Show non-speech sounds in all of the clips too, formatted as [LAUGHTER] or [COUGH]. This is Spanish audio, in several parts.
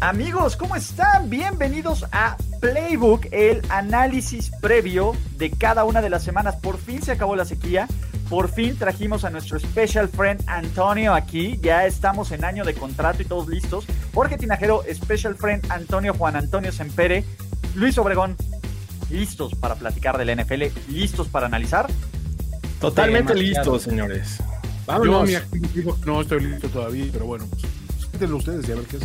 Amigos, ¿cómo están? Bienvenidos a Playbook, el análisis previo de cada una de las semanas. Por fin se acabó la sequía. Por fin trajimos a nuestro special friend Antonio aquí. Ya estamos en año de contrato y todos listos. Jorge Tinajero, special friend Antonio Juan Antonio Sempere, Luis Obregón, listos para platicar del NFL, listos para analizar. Totalmente listos, señores. Vámonos. Yo, mi no estoy listo todavía, pero bueno, pues, ustedes y a ver qué es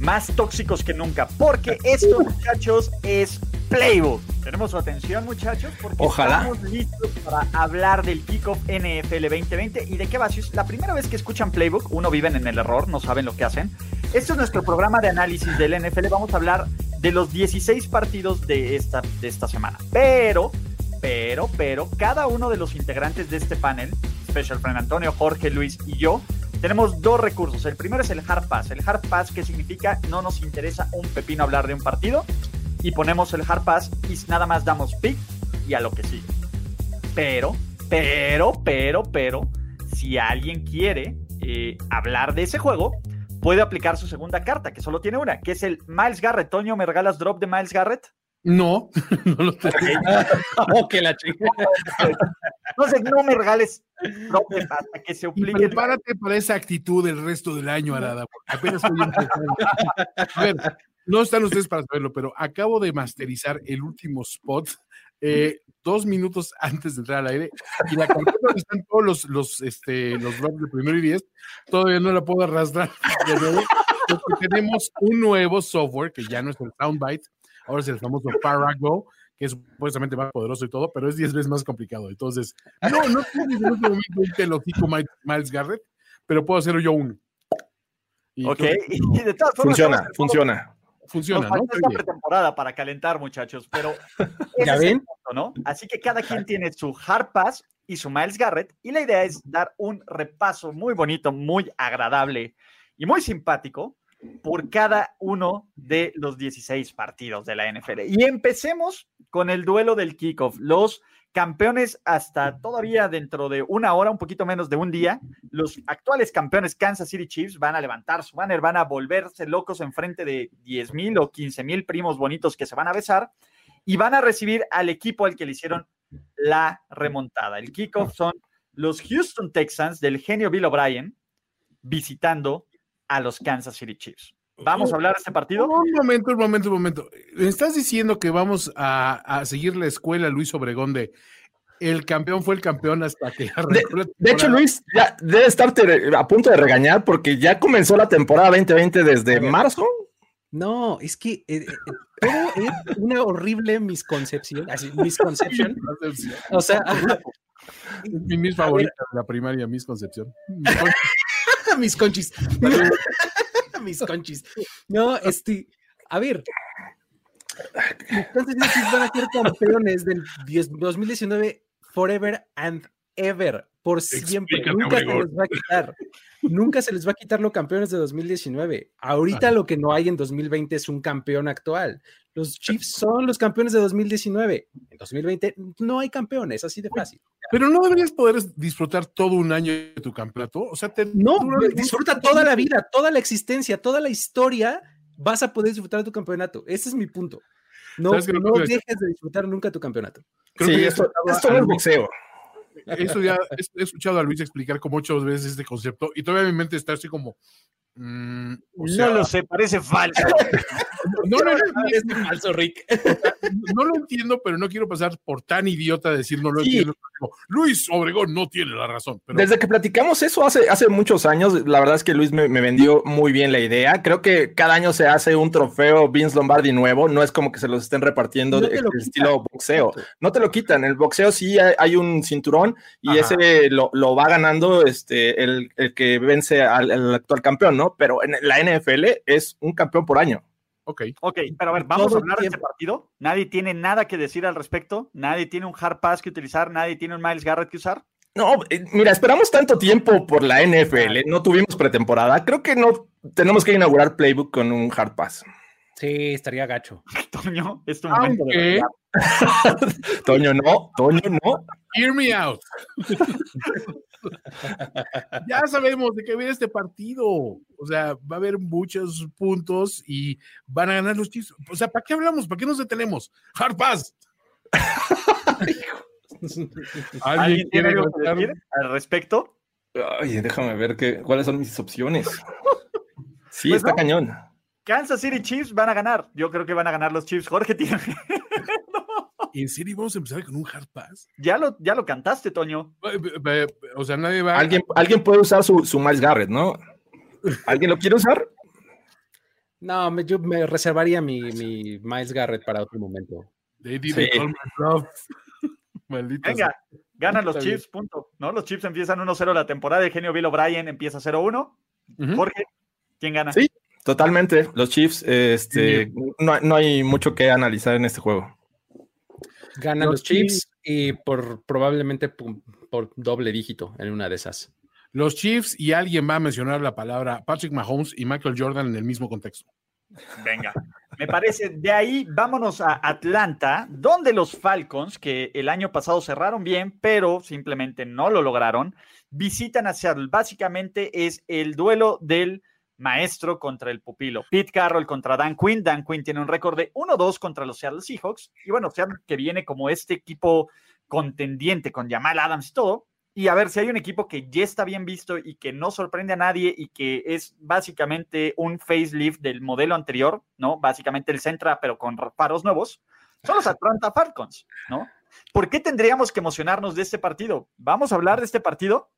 más tóxicos que nunca, porque esto, muchachos, es Playbook. Tenemos su atención, muchachos, porque Ojalá. estamos listos para hablar del Kickoff NFL 2020 y de qué va. Si es la primera vez que escuchan Playbook, uno viven en el error, no saben lo que hacen. Este es nuestro programa de análisis del NFL. Vamos a hablar de los 16 partidos de esta, de esta semana. Pero, pero, pero, cada uno de los integrantes de este panel, Special Friend Antonio, Jorge, Luis y yo, tenemos dos recursos. El primero es el hard pass. El hard pass que significa no nos interesa un pepino hablar de un partido y ponemos el hard pass y nada más damos pick y a lo que sigue. Pero, pero, pero, pero, si alguien quiere eh, hablar de ese juego, puede aplicar su segunda carta, que solo tiene una, que es el Miles Garrett. Toño, ¿me regalas drop de Miles Garrett? No, [LAUGHS] no lo tengo. [LAUGHS] Ok, la chica. Entonces, no me regales de hasta que se obligue. Prepárate para esa actitud el resto del año, Arada, porque apenas estoy A ver, no están ustedes para saberlo, pero acabo de masterizar el último spot eh, dos minutos antes de entrar al aire y la carpeta donde están todos los, los, este, los drops de primero y diez, todavía no la puedo arrastrar de [LAUGHS] nuevo, porque tenemos un nuevo software que ya no es el Soundbite, ahora es el famoso Parago, que es supuestamente más poderoso y todo, pero es 10 veces más complicado. Entonces, no, no tengo en este momento un telocico Miles Garrett, pero puedo hacerlo yo uno. Y ok, y de todas formas, funciona, funciona. Funciona, ¿no? Esta pretemporada para calentar, muchachos, pero [LAUGHS] ¿Ya ven? ¿no? Así que cada quien tiene su hard pass y su Miles Garrett, y la idea es dar un repaso muy bonito, muy agradable y muy simpático por cada uno de los 16 partidos de la NFL. Y empecemos con el duelo del kickoff. Los campeones hasta todavía dentro de una hora, un poquito menos de un día, los actuales campeones Kansas City Chiefs van a levantar su banner, van a volverse locos en frente de 10 mil o 15 mil primos bonitos que se van a besar y van a recibir al equipo al que le hicieron la remontada. El kickoff son los Houston Texans del genio Bill O'Brien visitando a los Kansas City Chiefs. ¿Vamos a hablar de este partido? Un momento, un momento, un momento. ¿Estás diciendo que vamos a, seguir la escuela Luis Obregón de el campeón fue el campeón hasta que... [LAUGHS] De, hecho, Luis ya debe estar a punto de regañar porque ya comenzó la temporada 2020 desde marzo. No, es que eh, eh, todo es una horrible misconcepción. Así, misconcepción. o sea, [LAUGHS] mi mis favorita de la primaria, misconcepción. [LAUGHS] mis conchis. [LAUGHS] mis conchis. No, este, a ver. Entonces van a ser campeones del 2019 forever and ever, por siempre. Nunca se les va a quitar. Nunca se les va a quitar los campeones de 2019. Ahorita lo que no hay en 2020 es un campeón actual. Los Chiefs son los campeones de 2019. En 2020 no hay campeones, así de fácil. Pero no deberías poder disfrutar todo un año de tu campeonato. O sea, no, disfruta toda la vida, toda la existencia, toda la historia. Vas a poder disfrutar de tu campeonato. Ese es mi punto. No, no dejes de disfrutar nunca tu campeonato. Creo sí, esto, esto no es boxeo. Eso ya he escuchado a Luis explicar como ocho veces este concepto y todavía mi mente está así como, Mm, no lo sé, parece falso. [LAUGHS] no, no, no, falso, Rick. no lo entiendo, pero no quiero pasar por tan idiota de decir no lo entiendo. Luis Obregón no tiene la razón. Desde que platicamos eso hace, hace muchos años, la verdad es que Luis me, vendió muy bien la idea. Creo que cada año se hace un trofeo Vince Lombardi nuevo. No es como que se los estén repartiendo de, estilo boxeo. No te lo quitan. En el boxeo sí hay, un cinturón y ese lo, va ganando este, el, que vence al actual campeón, ¿no? Pero en la NFL es un campeón por año. Ok. Ok, pero a ver, vamos a hablar de este partido. Nadie tiene nada que decir al respecto. Nadie tiene un hard pass que utilizar. Nadie tiene un Miles Garrett que usar. No, eh, mira, esperamos tanto tiempo por la NFL. No tuvimos pretemporada. Creo que no tenemos que inaugurar Playbook con un hard pass. Sí, estaría gacho. [LAUGHS] Toño, es tu momento de [LAUGHS] Toño, no. Toño, no. Hear me out. [LAUGHS] ya sabemos de qué viene este partido. O sea, va a haber muchos puntos y van a ganar los Chiefs. O sea, ¿para qué hablamos? ¿Para qué nos detenemos? Hard pass. ¿Alguien, quiere algo decir al respecto? Ay, déjame ver qué, cuáles son mis opciones. Sí, pues está cañón. Kansas City Chiefs van a ganar. Yo creo que van a ganar los Chiefs. Jorge [LAUGHS] tiene. ¿En serio vamos a empezar con un hard pass? Ya lo, ya lo cantaste, Toño. O sea, nadie va. Alguien, alguien puede usar su, su Miles Garrett, ¿no? ¿Alguien lo quiere usar? No, yo me reservaría mi, mi Miles Garrett para otro momento. Venga, ganan los Chiefs, punto. ¿No? Los Chiefs empiezan 1-0 la temporada. El genio Bill O'Brien empieza 0-1. Jorge, ¿quién gana? Sí, totalmente. Los Chiefs, este, no, no hay mucho que analizar en este juego. Ganan los, Chiefs, y por probablemente por, doble dígito en una de esas. Los Chiefs y alguien va a mencionar la palabra Patrick Mahomes y Michael Jordan en el mismo contexto. Venga, me parece, de ahí vámonos a Atlanta, donde los Falcons, que el año pasado cerraron bien, pero simplemente no lo lograron, visitan a Seattle. Básicamente es el duelo del maestro contra el pupilo. Pete Carroll contra Dan Quinn. Dan Quinn tiene un récord de 1-2 contra los Seattle Seahawks. Y bueno, Seattle que viene como este equipo contendiente con Jamal Adams y todo. Y a ver si hay un equipo que ya está bien visto y que no sorprende a nadie y que es básicamente un facelift del modelo anterior, ¿no? Básicamente el Centra, pero con faros nuevos. Son los Atlanta Falcons, ¿no? ¿Por qué tendríamos que emocionarnos de este partido? ¿Vamos a hablar de este partido?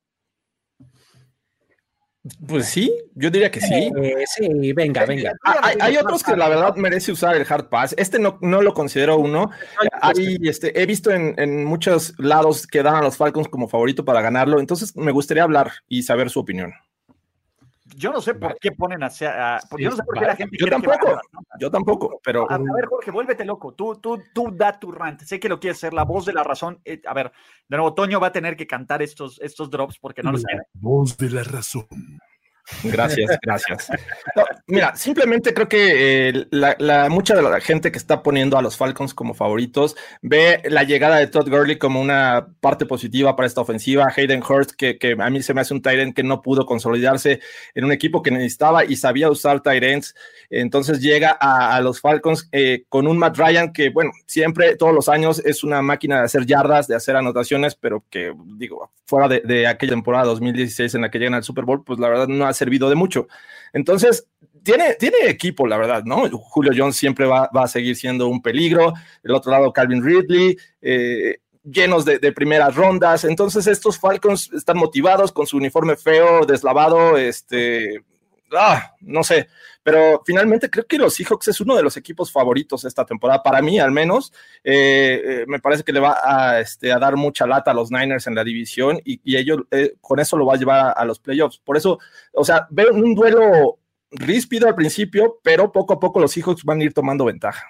Pues sí, yo diría que sí. Eh, sí, venga, venga. Ah, hay, otros que la verdad merece usar el hard pass. Este no, no lo considero uno. este, he visto en, en, muchos lados que dan a los Falcons como favorito para ganarlo. Entonces me gustaría hablar y saber su opinión. Yo no sé por qué ponen hacia. yo no sé por qué la gente. Yo tampoco, yo tampoco, pero. A, ver, Jorge, vuélvete loco. Tú, tú, tú da tu rant. Sé que lo quieres ser la voz de la razón. Eh, a ver, de nuevo, Toño va a tener que cantar estos, estos drops porque no los tiene. Voz de la razón. Gracias, gracias. mira, simplemente creo que eh, la, mucha de la gente que está poniendo a los Falcons como favoritos ve la llegada de Todd Gurley como una parte positiva para esta ofensiva. Hayden Hurst, que, a mí se me hace un Tyrant que no pudo consolidarse en un equipo que necesitaba y sabía usar Tyrants. Entonces llega a, los Falcons eh, con un Matt Ryan que, bueno, siempre, todos los años es una máquina de hacer yardas, de hacer anotaciones, pero que, digo, fuera de, de aquella temporada 2016 en la que llegan al Super Bowl, pues la verdad no ha servido de mucho. Entonces, tiene, tiene equipo, la verdad, ¿no? Julio Jones siempre va, a seguir siendo un peligro. El otro lado, Calvin Ridley, eh, llenos de, primeras rondas. Entonces, estos Falcons están motivados con su uniforme feo, deslavado, este, ah, no sé. Pero finalmente creo que los Seahawks es uno de los equipos favoritos esta temporada, para mí al menos. Eh, eh, me parece que le va a, este, a, dar mucha lata a los Niners en la división y, ellos eh, con eso lo va a llevar a, los playoffs. Por eso, o sea, veo un duelo ríspido al principio, pero poco a poco los Seahawks van a ir tomando ventaja.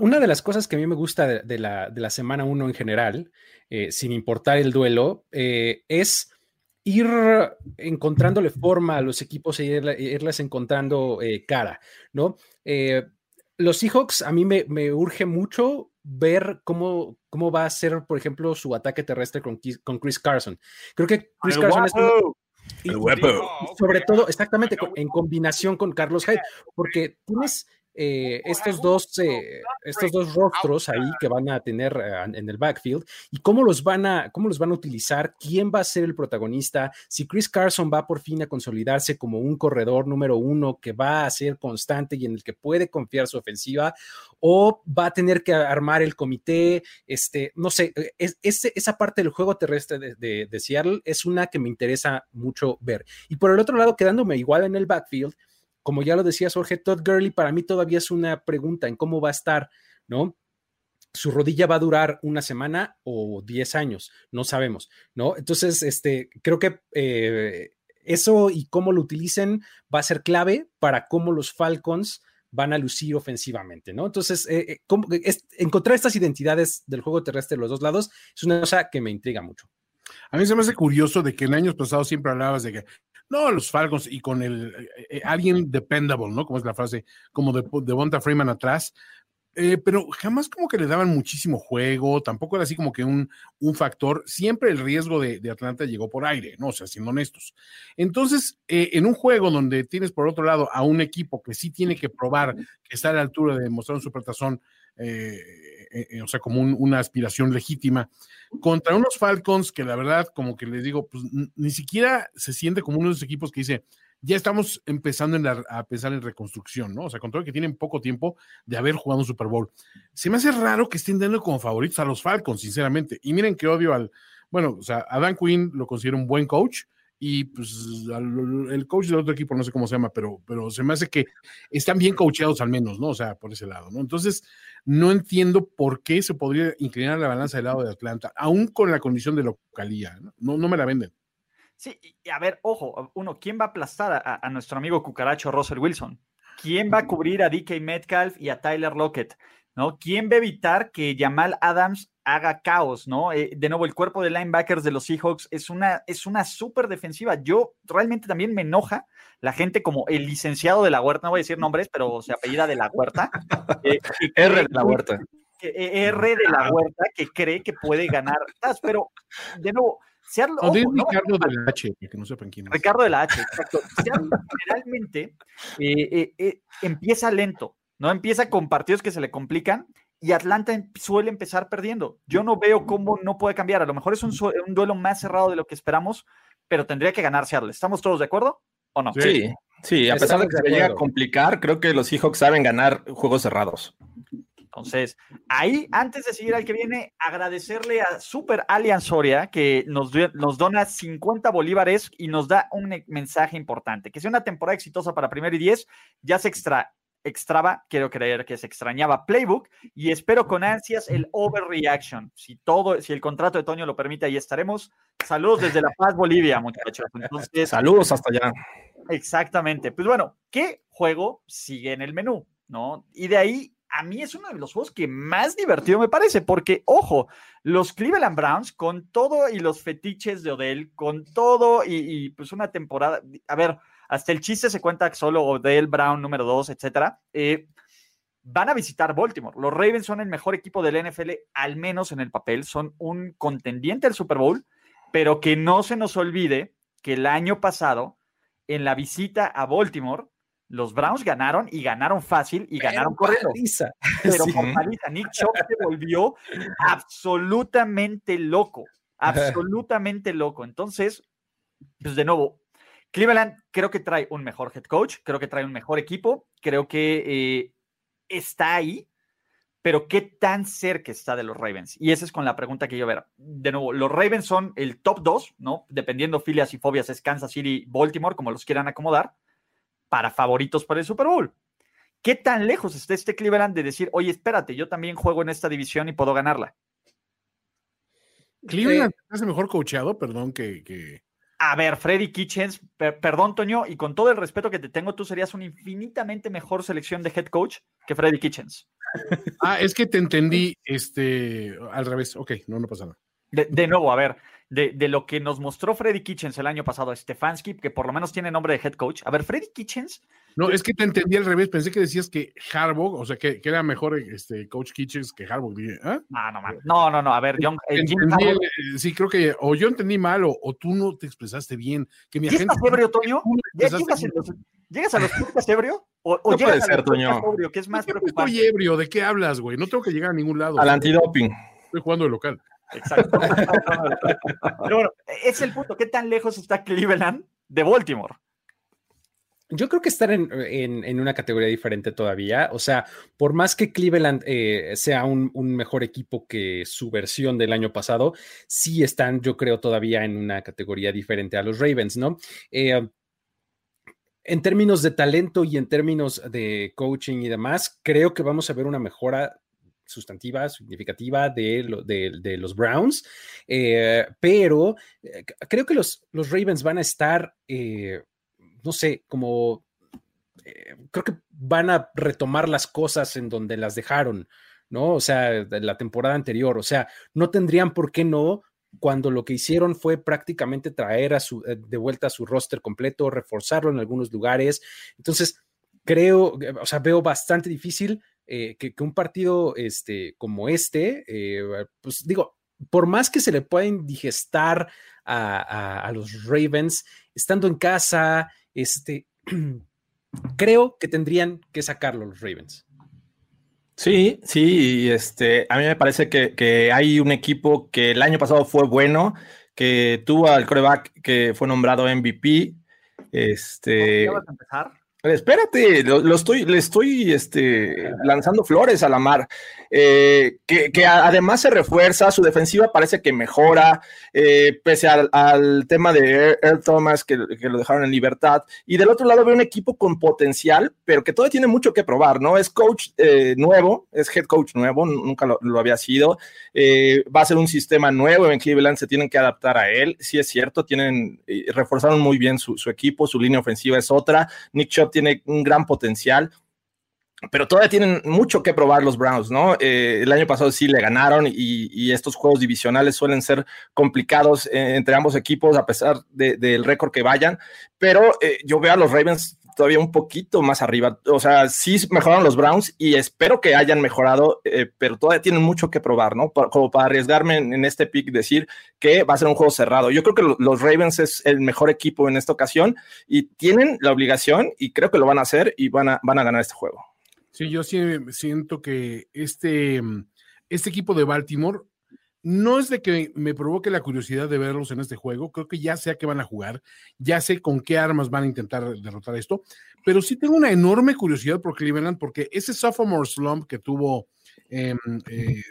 Una de las cosas que a mí me gusta de, la, semana 1 en general, sin importar el duelo, es ir encontrándole forma a los equipos e irles encontrando eh, cara, ¿no? Eh, los Seahawks, a mí me, urge mucho ver cómo, cómo va a ser, por ejemplo, su ataque terrestre con, con Chris Carson. Creo que Chris Carson es... El sobre todo, exactamente, en combinación con Carlos Hyde, porque tienes eh, estos, dos, eh, estos dos rostros ahí que van a tener eh, en el backfield y cómo los, van a, cómo los van a utilizar, quién va a ser el protagonista, si Chris Carson va por fin a consolidarse como un corredor número uno que va a ser constante y en el que puede confiar su ofensiva, o va a tener que armar el comité, este, no sé, es, esa parte del juego terrestre de, de Seattle es una que me interesa mucho ver. Y por el otro lado, quedándome igual en el backfield, como ya lo decía Jorge, Todd Gurley para mí todavía es una pregunta en cómo va a estar, ¿no? Su rodilla va a durar una semana o 10 años, no sabemos, ¿no? Entonces, este, creo que eh, eso y cómo lo utilicen va a ser clave para cómo los Falcons van a lucir ofensivamente, ¿no? Entonces, eh, eh, encontrar estas identidades del juego terrestre de los dos lados es una cosa que me intriga mucho. A mí se me hace curioso de que en años pasados siempre hablabas de que no, los Falcons y con el eh, eh, alguien dependable, ¿no? Como es la frase, como de, de Bonta Freeman atrás. Eh, pero jamás como que le daban muchísimo juego, tampoco era así como que un, un factor. Siempre el riesgo de, de, Atlanta llegó por aire, ¿no? O sea, siendo honestos. Entonces, en un juego donde tienes por otro lado a un equipo que sí tiene que probar que está a la altura de mostrar un supertazón, o sea, como una aspiración legítima, contra unos Falcons que la verdad, como que les digo, pues ni siquiera se siente como uno de esos equipos que dice, ya estamos empezando a pensar en reconstrucción, ¿no? O sea, con todo que tienen poco tiempo de haber jugado un Super Bowl. Se me hace raro que estén dando como favoritos a los Falcons, sinceramente. Y miren que odio al, bueno, o sea, a Dan Quinn lo considero un buen coach, y pues el coach del otro equipo no sé cómo se llama, pero, pero se me hace que están bien coacheados al menos, ¿no? O sea, por ese lado, ¿no? Entonces, no entiendo por qué se podría inclinar la balanza del lado de Atlanta, aún con la condición de localía, ¿no? No, me la venden. Sí, y a ver, ojo, uno, ¿quién va a aplastar a, a nuestro amigo cucaracho Russell Wilson? ¿Quién va a cubrir a DK Metcalf y a Tyler Lockett? ¿No? ¿Quién va a evitar que Jamal Adams haga caos, ¿no? Eh, de nuevo, el cuerpo de linebackers de los Seahawks es una, es una súper defensiva. Yo realmente también me enoja la gente como el licenciado de la huerta, no voy a decir nombres, pero se apellida de la huerta. [LAUGHS] Eh, R de la huerta. Eh, R de la huerta que cree que puede ganar. Pero, de nuevo, o Ricardo de la H, que no sepan quién es. Ricardo de la H, exacto. generalmente empieza lento, ¿no? Empieza con partidos que se le complican y Atlanta em, suele empezar perdiendo. Yo no veo cómo no puede cambiar. A lo mejor es un, duelo más cerrado de lo que esperamos, pero tendría que ganar Seattle. ¿Estamos todos de acuerdo o no? Sí, sí, a pesar de que se llega a complicar, creo que los Seahawks saben ganar juegos cerrados. Entonces, ahí, antes de seguir al que viene, agradecerle a Super Allianz Soria que nos, nos dona 50 bolívares y nos da un mensaje importante. Que sea una temporada exitosa para primer y 10, ya se extra, extraba, quiero creer que se extrañaba Playbook y espero con ansias el overreaction. Si todo, si el contrato de Toño lo permite, ahí estaremos. Saludos desde La Paz, Bolivia, muchachos. Saludos hasta allá. Exactamente. Pues bueno, ¿qué juego sigue en el menú? ¿No? Y de ahí, a mí es uno de los juegos que más divertido me parece, porque, ojo, los Cleveland Browns, con todo y los fetiches de Odell, con todo y, y pues una temporada, a ver, hasta el chiste se cuenta solo Odell Brown número 2, etcétera. Eh, van a visitar Baltimore. Los Ravens son el mejor equipo del NFL, al menos en el papel. Son un contendiente al Super Bowl, pero que no se nos olvide que el año pasado, en la visita a Baltimore, los Browns ganaron y ganaron fácil y ganaron corriendo. [LAUGHS] Pero con paliza. Nick Chubb se volvió absolutamente loco. [LAUGHS] Absolutamente loco. Entonces, pues de nuevo, Cleveland creo que trae un mejor head coach, creo que trae un mejor equipo, creo que eh, está ahí, pero ¿qué tan cerca está de los Ravens? Y esa es con la pregunta que yo ver. De nuevo, los Ravens son el top 2, ¿no? Dependiendo filias y fobias, es Kansas City, Baltimore, como los quieran acomodar, para favoritos para el Super Bowl. ¿Qué tan lejos está este Cleveland de decir, oye, espérate, yo también juego en esta división y puedo ganarla? Cleveland es mejor coachado, perdón, que, a ver, Freddy Kitchens, perdón, Toño, y con todo el respeto que te tengo, tú serías una infinitamente mejor selección de head coach que Freddy Kitchens. Ah, es que te entendí este, al revés. Ok, no, no pasa nada. De, nuevo, a ver, de, de, lo que nos mostró Freddy Kitchens el año pasado a Stefanski, que por lo menos tiene nombre de head coach. A ver, Freddy Kitchens. No, es que te entendí al revés. Pensé que decías que Harbaugh, o sea, que, que era mejor este, coach Kitchens que Harbaugh. ¿eh? No, no, no, no, no. A ver, John, eh, entendí, Harbaugh... sí, creo que o yo entendí mal o, o, tú no te expresaste bien. Que mi agente. ¿Estás ebrio, Toño? ¿Ya llegas, los, ¿Llegas, a los podcasts ebrio? ¿O, o no llegas puede ser, Toño. Ebrio, que es más preocupante? Estoy ebrio. ¿De qué hablas, güey? No tengo que llegar a ningún lado. Al antidoping. Estoy jugando de local. Exacto. [LAUGHS] Pero bueno, es el punto. ¿Qué tan lejos está Cleveland de Baltimore? Yo creo que están en, en, en, una categoría diferente todavía. O sea, por más que Cleveland eh, sea un, un, mejor equipo que su versión del año pasado, sí están, yo creo, todavía en una categoría diferente a los Ravens, ¿no? Eh, en términos de talento y en términos de coaching y demás, creo que vamos a ver una mejora sustantiva, significativa de, los Browns, eh, pero eh, creo que los, Ravens van a estar, eh, no sé, como, creo que van a retomar las cosas en donde las dejaron, ¿no? O sea, la temporada anterior, o sea, no tendrían por qué no cuando lo que hicieron fue prácticamente traer a su, de vuelta a su roster completo, reforzarlo en algunos lugares. Entonces, creo, o sea, veo bastante difícil eh, que, que, un partido este, como este, eh, pues digo, por más que se le pueda indigestar a, a, a los Ravens, estando en casa, este, [CLEARS THROAT] creo que tendrían que sacarlo los Ravens. Sí, sí, este, a mí me parece que, que, hay un equipo que el año pasado fue bueno, que tuvo al coreback que fue nombrado MVP. Este, ¿Ya vas a empezar? Espérate, lo, lo, estoy, le estoy este, lanzando flores a la mar. Eh, que, que, además se refuerza, su defensiva parece que mejora, eh, pese al, al, tema de Earl Thomas, que, que, lo dejaron en libertad. Y del otro lado veo un equipo con potencial, pero que todavía tiene mucho que probar, ¿no? Es coach eh, nuevo, es head coach nuevo, nunca lo, lo había sido. Va a ser un sistema nuevo en Cleveland, se tienen que adaptar a él. Sí es cierto, tienen, reforzaron muy bien su, equipo, su línea ofensiva es otra. Nick Tiene un gran potencial, pero todavía tienen mucho que probar los Browns, ¿no? Eh, el año pasado sí le ganaron y, estos juegos divisionales suelen ser complicados eh, entre ambos equipos a pesar de, del récord que vayan, pero eh, yo veo a los Ravens todavía un poquito más arriba, o sea, sí mejoraron los Browns y espero que hayan mejorado, eh, pero todavía tienen mucho que probar, ¿no? Como para arriesgarme en, en, este pick decir que va a ser un juego cerrado. Yo creo que los Ravens es el mejor equipo en esta ocasión y tienen la obligación y creo que lo van a hacer y van a, van a ganar este juego. Sí, yo sí siento que este, este equipo de Baltimore no es de que me provoque la curiosidad de verlos en este juego, creo que ya sé a qué van a jugar, ya sé con qué armas van a intentar derrotar esto, pero sí tengo una enorme curiosidad por Cleveland porque ese sophomore slump que tuvo eh, eh,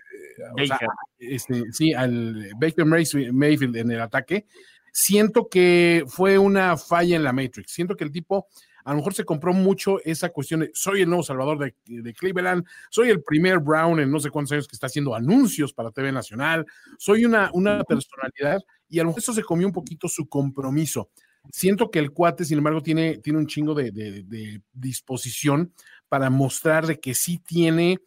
o sea, este, sí, al Baker Mayfield en el ataque, siento que fue una falla en la Matrix, siento que el tipo a lo mejor se compró mucho esa cuestión de soy el nuevo salvador de, de, Cleveland, soy el primer Brown en no sé cuántos años que está haciendo anuncios para TV Nacional, soy una, una personalidad y a lo mejor eso se comió un poquito su compromiso. Siento que el cuate, sin embargo, tiene, tiene un chingo de, de, de disposición para mostrar de que sí tiene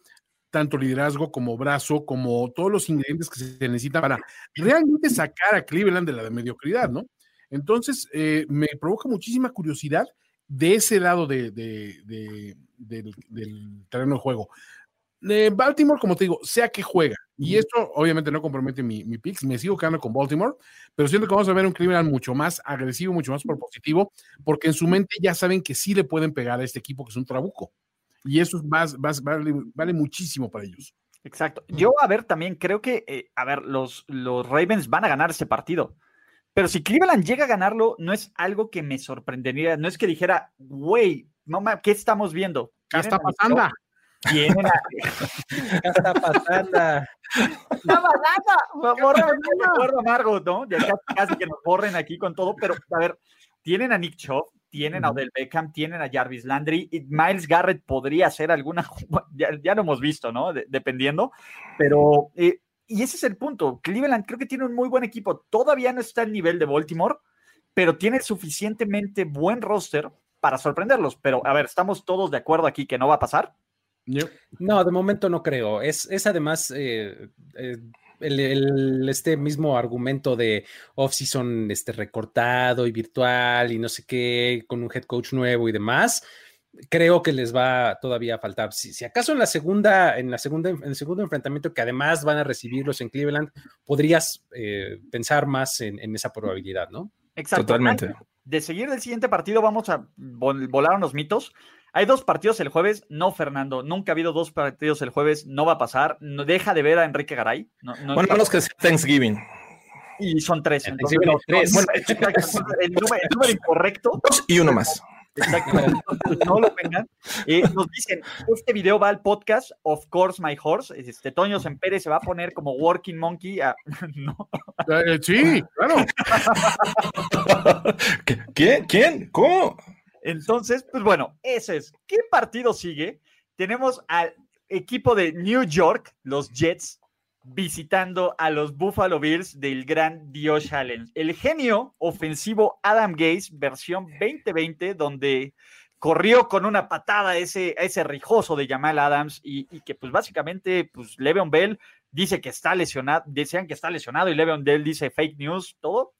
tanto liderazgo como brazo, como todos los ingredientes que se necesitan para realmente sacar a Cleveland de la mediocridad, ¿no? Entonces, eh, me provoca muchísima curiosidad de ese lado de, de, de, del, del, terreno de juego. Baltimore, como te digo, sea que juega. Y esto obviamente no compromete mi, mi picks, me sigo quedando con Baltimore, pero siento que vamos a ver un Cleveland mucho más agresivo, mucho más propositivo, porque en su mente ya saben que sí le pueden pegar a este equipo que es un trabuco. Y eso es más, más vale, vale, muchísimo para ellos. Exacto. Yo, a ver, también creo que, eh, a ver, los, los Ravens van a ganar ese partido. Pero si Cleveland llega a ganarlo, no es algo que me sorprendería. No es que dijera, güey, mamá, ¿qué estamos viendo? ¿Qué [LAUGHS] está pasando? Tienen a... ¿Qué está pasando? ¡Está pasando! Me acuerdo amargo, ¿no? Ya casi, casi, que nos borren aquí con todo, pero a ver, tienen a Nick Chubb, tienen a Odell Beckham, tienen a Jarvis Landry, y Miles Garrett podría hacer alguna, [LAUGHS] ya, ya lo hemos visto, ¿no? De, dependiendo, pero eh, y ese es el punto. Cleveland creo que tiene un muy buen equipo. Todavía no está al nivel de Baltimore, pero tiene suficientemente buen roster para sorprenderlos. Pero, a ver, ¿estamos todos de acuerdo aquí que no va a pasar? No, de momento no creo. Es, es además, eh, eh, el, este mismo argumento de off-season este, recortado y virtual y no sé qué, con un head coach nuevo y demás, creo que les va todavía a faltar. Si, acaso en la segunda, en la segunda, en el segundo enfrentamiento que además van a recibirlos en Cleveland, podrías eh, pensar más en, esa probabilidad, ¿no? Exacto. Totalmente. De seguir el siguiente partido, vamos a volar unos mitos. Hay dos partidos el jueves, no Fernando, nunca ha habido dos partidos el jueves, no va a pasar, no, deja de ver a Enrique Garay. No, no bueno, los que sea Thanksgiving. Y son tres. Entonces, [LAUGHS] el, número, incorrecto. Dos y uno más. Exacto. no lo vengan. Eh, nos dicen, este video va al podcast Of Course My Horse. Este Toño Sempere se va a poner como Working Monkey. [LAUGHS] no. Eh, sí, claro. [LAUGHS] ¿Qué? ¿Quién? ¿Cómo? Entonces, pues bueno, ese es. ¿Qué partido sigue? Tenemos al equipo de New York, los Jets, visitando a los Buffalo Bills del gran Dio Challenge. El genio ofensivo Adam Gaze, versión 2020, donde corrió con una patada ese, ese rijoso de Jamal Adams y, que pues básicamente pues Le'Veon Bell dice que está lesionado, desean que está lesionado y Le'Veon Bell dice fake news, todo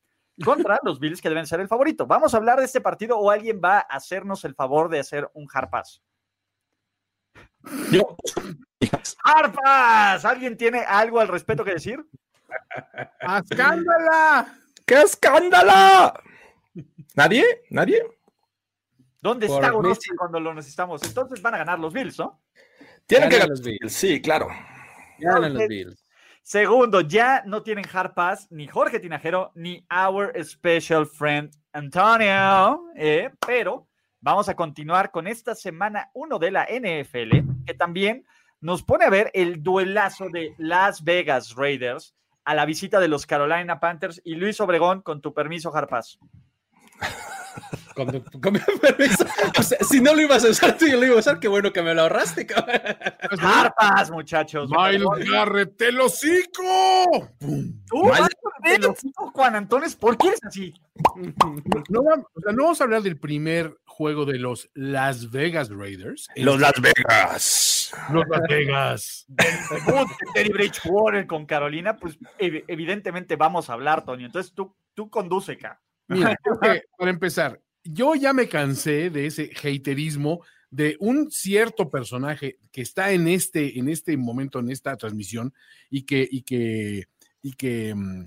contra los Bills que deben ser el favorito. Vamos a hablar de este partido o alguien va a hacernos el favor de hacer un hard. ¡Harpas! ¿Alguien tiene algo al respecto que decir? ¡Escándala! ¡Qué escándala! ¿Nadie? ¿Nadie? ¿Dónde está cuando lo necesitamos? Entonces van a ganar los Bills, ¿no? Tienen que ganar los Bills, sí, claro. Ganan los Bills. Segundo, ya no tienen hard pass ni Jorge Tinajero ni our special friend Antonio, eh, pero vamos a continuar con esta semana 1 de la NFL, que también nos pone a ver el duelazo de Las Vegas Raiders a la visita de los Carolina Panthers y Luis Obregón, con tu permiso, Harpas. [LAUGHS] Con, permiso. si no lo ibas a usar tú, yo lo iba a usar. Qué bueno que me lo ahorraste, Harpas, muchachos. Miles Garrett, te lo cico. Tú, cico, Juan Antones, ¿por qué eres así? No, o sea, no vamos a hablar del primer juego de los Las Vegas Raiders. Los Las Vegas. Los Las Vegas. Teddy Bridgewater con Carolina, pues evidentemente vamos a hablar, Tony. Entonces tú, tú conduce acá. Mira, para empezar, yo ya me cansé de ese haterismo de un cierto personaje que está en este, en este momento, en esta transmisión, y que, y que, y que mm,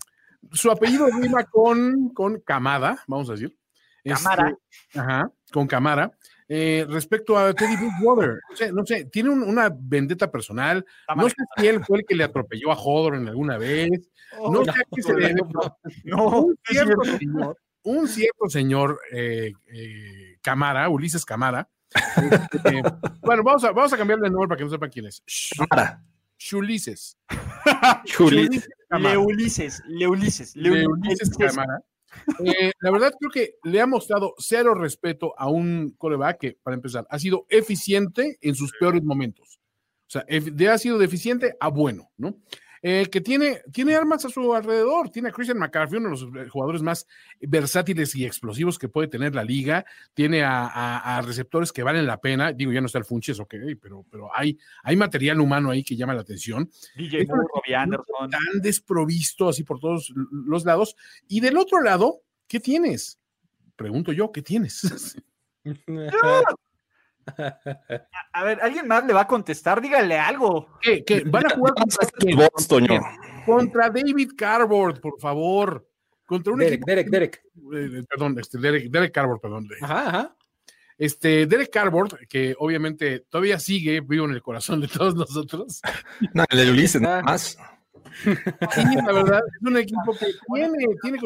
su apellido rima con, con Camada, vamos a decir. Camara. Este, ajá, con Camara. Eh, respecto a Teddy Bridgewater, no sé, no sé tiene una vendetta personal. No sé si él fue el que le atropelló a Hodor alguna vez. Oh, no, sé a qué se le No, no, un cierto señor eh, eh, Camara, Ulises Camara. Este, [LAUGHS] bueno, vamos a, vamos a cambiarle de nombre para que no sepan quién es. Camara. Chulises. [LAUGHS] Chulises. Le Ulises. Le Ulises. Le Ulises Camara. Eh, la verdad creo que le ha mostrado cero respeto a un coreback que, para empezar, ha sido eficiente en sus peores momentos. O sea, de ha sido deficiente a bueno, ¿no? Eh, que tiene, tiene armas a su alrededor. Tiene a Christian McCarthy, uno de los eh, jugadores más versátiles y explosivos que puede tener la liga. Tiene a, receptores que valen la pena. Digo, ya no está el Funches, ok, pero, pero hay, hay material humano ahí que llama la atención. DJ Moore, Anderson. Tan desprovisto así por todos los lados. Y del otro lado, ¿qué tienes? Pregunto yo, ¿qué tienes? [LAUGHS] [LAUGHS] A ver, ¿alguien más le va a contestar? Dígale algo. ¿Qué? ¿Van a jugar contra, David Cardboard, por favor? Contra un Derek, Derek, Derek. Eh, perdón, este, Derek, Derek Cardboard, perdón. Ajá, ajá. Este, Derek Cardboard, que obviamente todavía sigue vivo en el corazón de todos nosotros. No, le Ulises nada más. Sí, la verdad, es un equipo que tiene, tiene,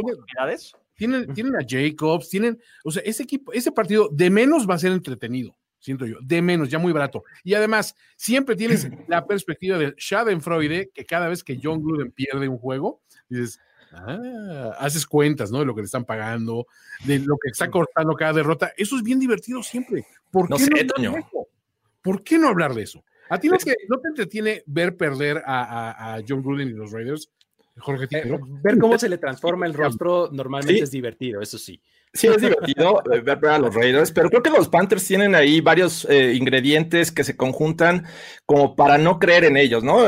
tienen, tienen a Jacobs, tienen, o sea, ese equipo, ese partido de menos va a ser entretenido siento yo, de menos, ya muy barato. Y además, siempre tienes [LAUGHS] la perspectiva del Schadenfreude, que cada vez que John Gruden pierde un juego, dices, ah, haces cuentas, ¿no? De lo que le están pagando, de lo que está cortando cada derrota. Eso es bien divertido siempre. ¿Por qué no, ¿Por qué no hablar de eso? ¿A ti no, te entretiene ver perder a, John Gruden y los Raiders? Jorge eh, ver cómo se le transforma el rostro normalmente es divertido, eso sí. Sí, es divertido [LAUGHS] eh, ver, a los Raiders, pero creo que los Panthers tienen ahí varios eh, ingredientes que se conjuntan como para no creer en ellos, ¿no?